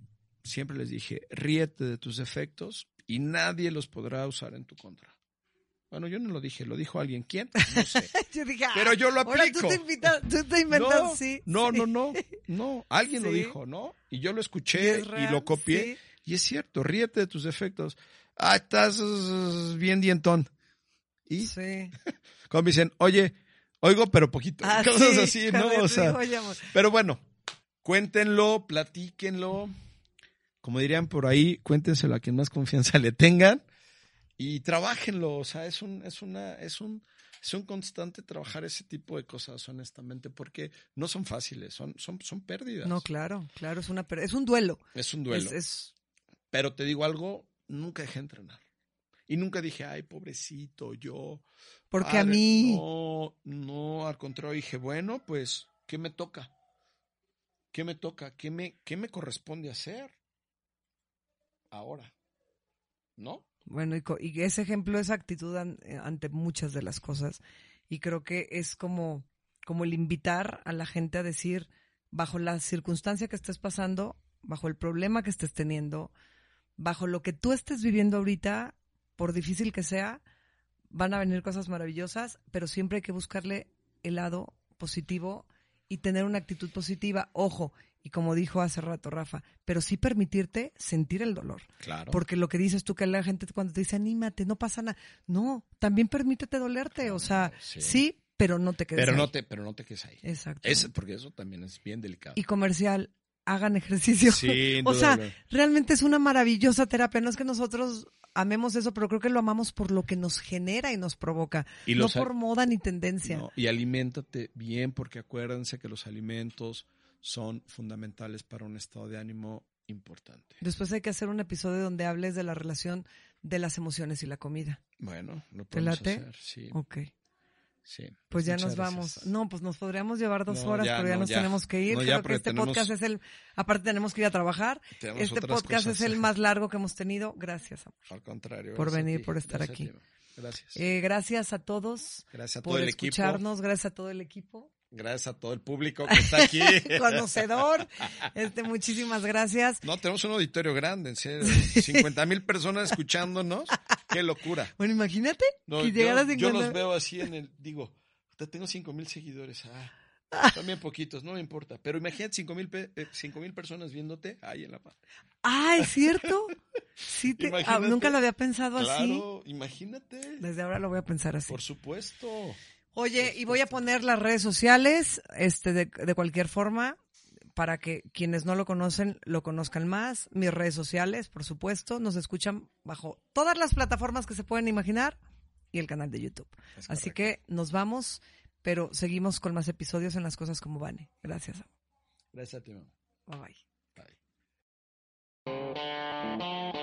siempre les dije, ríete de tus defectos y nadie los podrá usar en tu contra. Bueno, yo no lo dije, lo dijo alguien. ¿Quién? No sé. Yo dije, Pero "Ah, yo lo aplico. tú te, invitas, tú te inventas, no, sí. no, no, no, no. Alguien lo dijo, ¿no? Y yo lo escuché es y, lo copié. sí. Y es cierto, ríete de tus defectos. Ah, estás uh, bien dientón. Y Sí. cuando me dicen, oye, oigo pero poquito. Ah, Cosas sí, así, ¿no? O sea, oye, pero bueno, cuéntenlo, platíquenlo. Como dirían por ahí, cuéntenselo a quien más confianza le tengan y trabajenlo. O sea, es un, es una, es un, es un constante trabajar ese tipo de cosas, honestamente, porque no son fáciles, son, son, son pérdidas. No, claro, claro, es una es un duelo. Es un duelo. Es, es- Pero te digo algo, nunca dejé de entrenar. Y nunca dije, ay, pobrecito, yo. porque a padre". mí No, no, al contrario, dije, bueno, pues, ¿qué me toca? ¿Qué me toca? ¿Qué me, qué me corresponde hacer? Ahora. ¿No? bueno, y, y ese ejemplo es actitud an- eh, ante muchas de las cosas y creo que es como como el invitar a la gente a decir bajo la circunstancia que estés pasando, bajo el problema que estés teniendo, bajo lo que tú estés viviendo ahorita, por difícil que sea, van a venir cosas maravillosas, pero siempre hay que buscarle el lado positivo y tener una actitud positiva. Ojo, y como dijo hace rato Rafa, pero sí permitirte sentir el dolor. Claro. Porque lo que dices tú, que la gente cuando te dice anímate, no pasa nada. No, también permítete dolerte. O sea, Sí. sí, pero no te quedes pero, ahí. no te, pero no te quedes ahí. Exacto. Es, porque eso también es bien delicado. Y comercial, hagan ejercicio. Sí, o sea, realmente es una maravillosa terapia. No es que nosotros amemos eso, pero creo que lo amamos por lo que nos genera y nos provoca. Y no por moda ni tendencia. No, y aliméntate bien, porque acuérdense que los alimentos son fundamentales para un estado de ánimo importante. Después hay que hacer un episodio donde hables de la relación de las emociones y la comida. Bueno, lo ¿Te podemos late? hacer, sí, Ok. Sí. Pues ya nos vamos. gracias. No, pues nos podríamos llevar dos No, horas, ya, pero ya no, nos ya. tenemos que ir. No, ya, Creo que este tenemos- podcast es el, aparte tenemos que ir a trabajar. Este podcast cosas. es el más largo que hemos tenido. Gracias. amor. Al contrario. por venir, ti, por estar a aquí. Gracias. Eh, gracias a todos gracias a todo por el equipo. escucharnos, gracias a todo el equipo. Gracias a todo el público que está aquí. Conocedor. Este, muchísimas gracias. No, tenemos un auditorio grande, en serio. 50 mil personas escuchándonos. Qué locura. Bueno, imagínate No, que yo, los 50 veo así en el, digo, "Puta, tengo cinco mil seguidores. Ah, también poquitos, no me importa. Pero imagínate cinco mil pe- eh, cinco mil personas viéndote ahí en la paz. Ah, ¿es cierto? Sí, te- ah, nunca lo había pensado así. Claro, imagínate. Desde ahora lo voy a pensar así. Por supuesto. Oye, y voy a poner las redes sociales, este, de, de cualquier forma, para que quienes no lo conocen lo conozcan más. Mis redes sociales, por supuesto, nos escuchan bajo todas las plataformas que se pueden imaginar y el canal de YouTube. Es Así correcto. que nos vamos, pero seguimos con más episodios en las cosas como van. Gracias. Gracias a ti, mamá. Bye bye. Bye.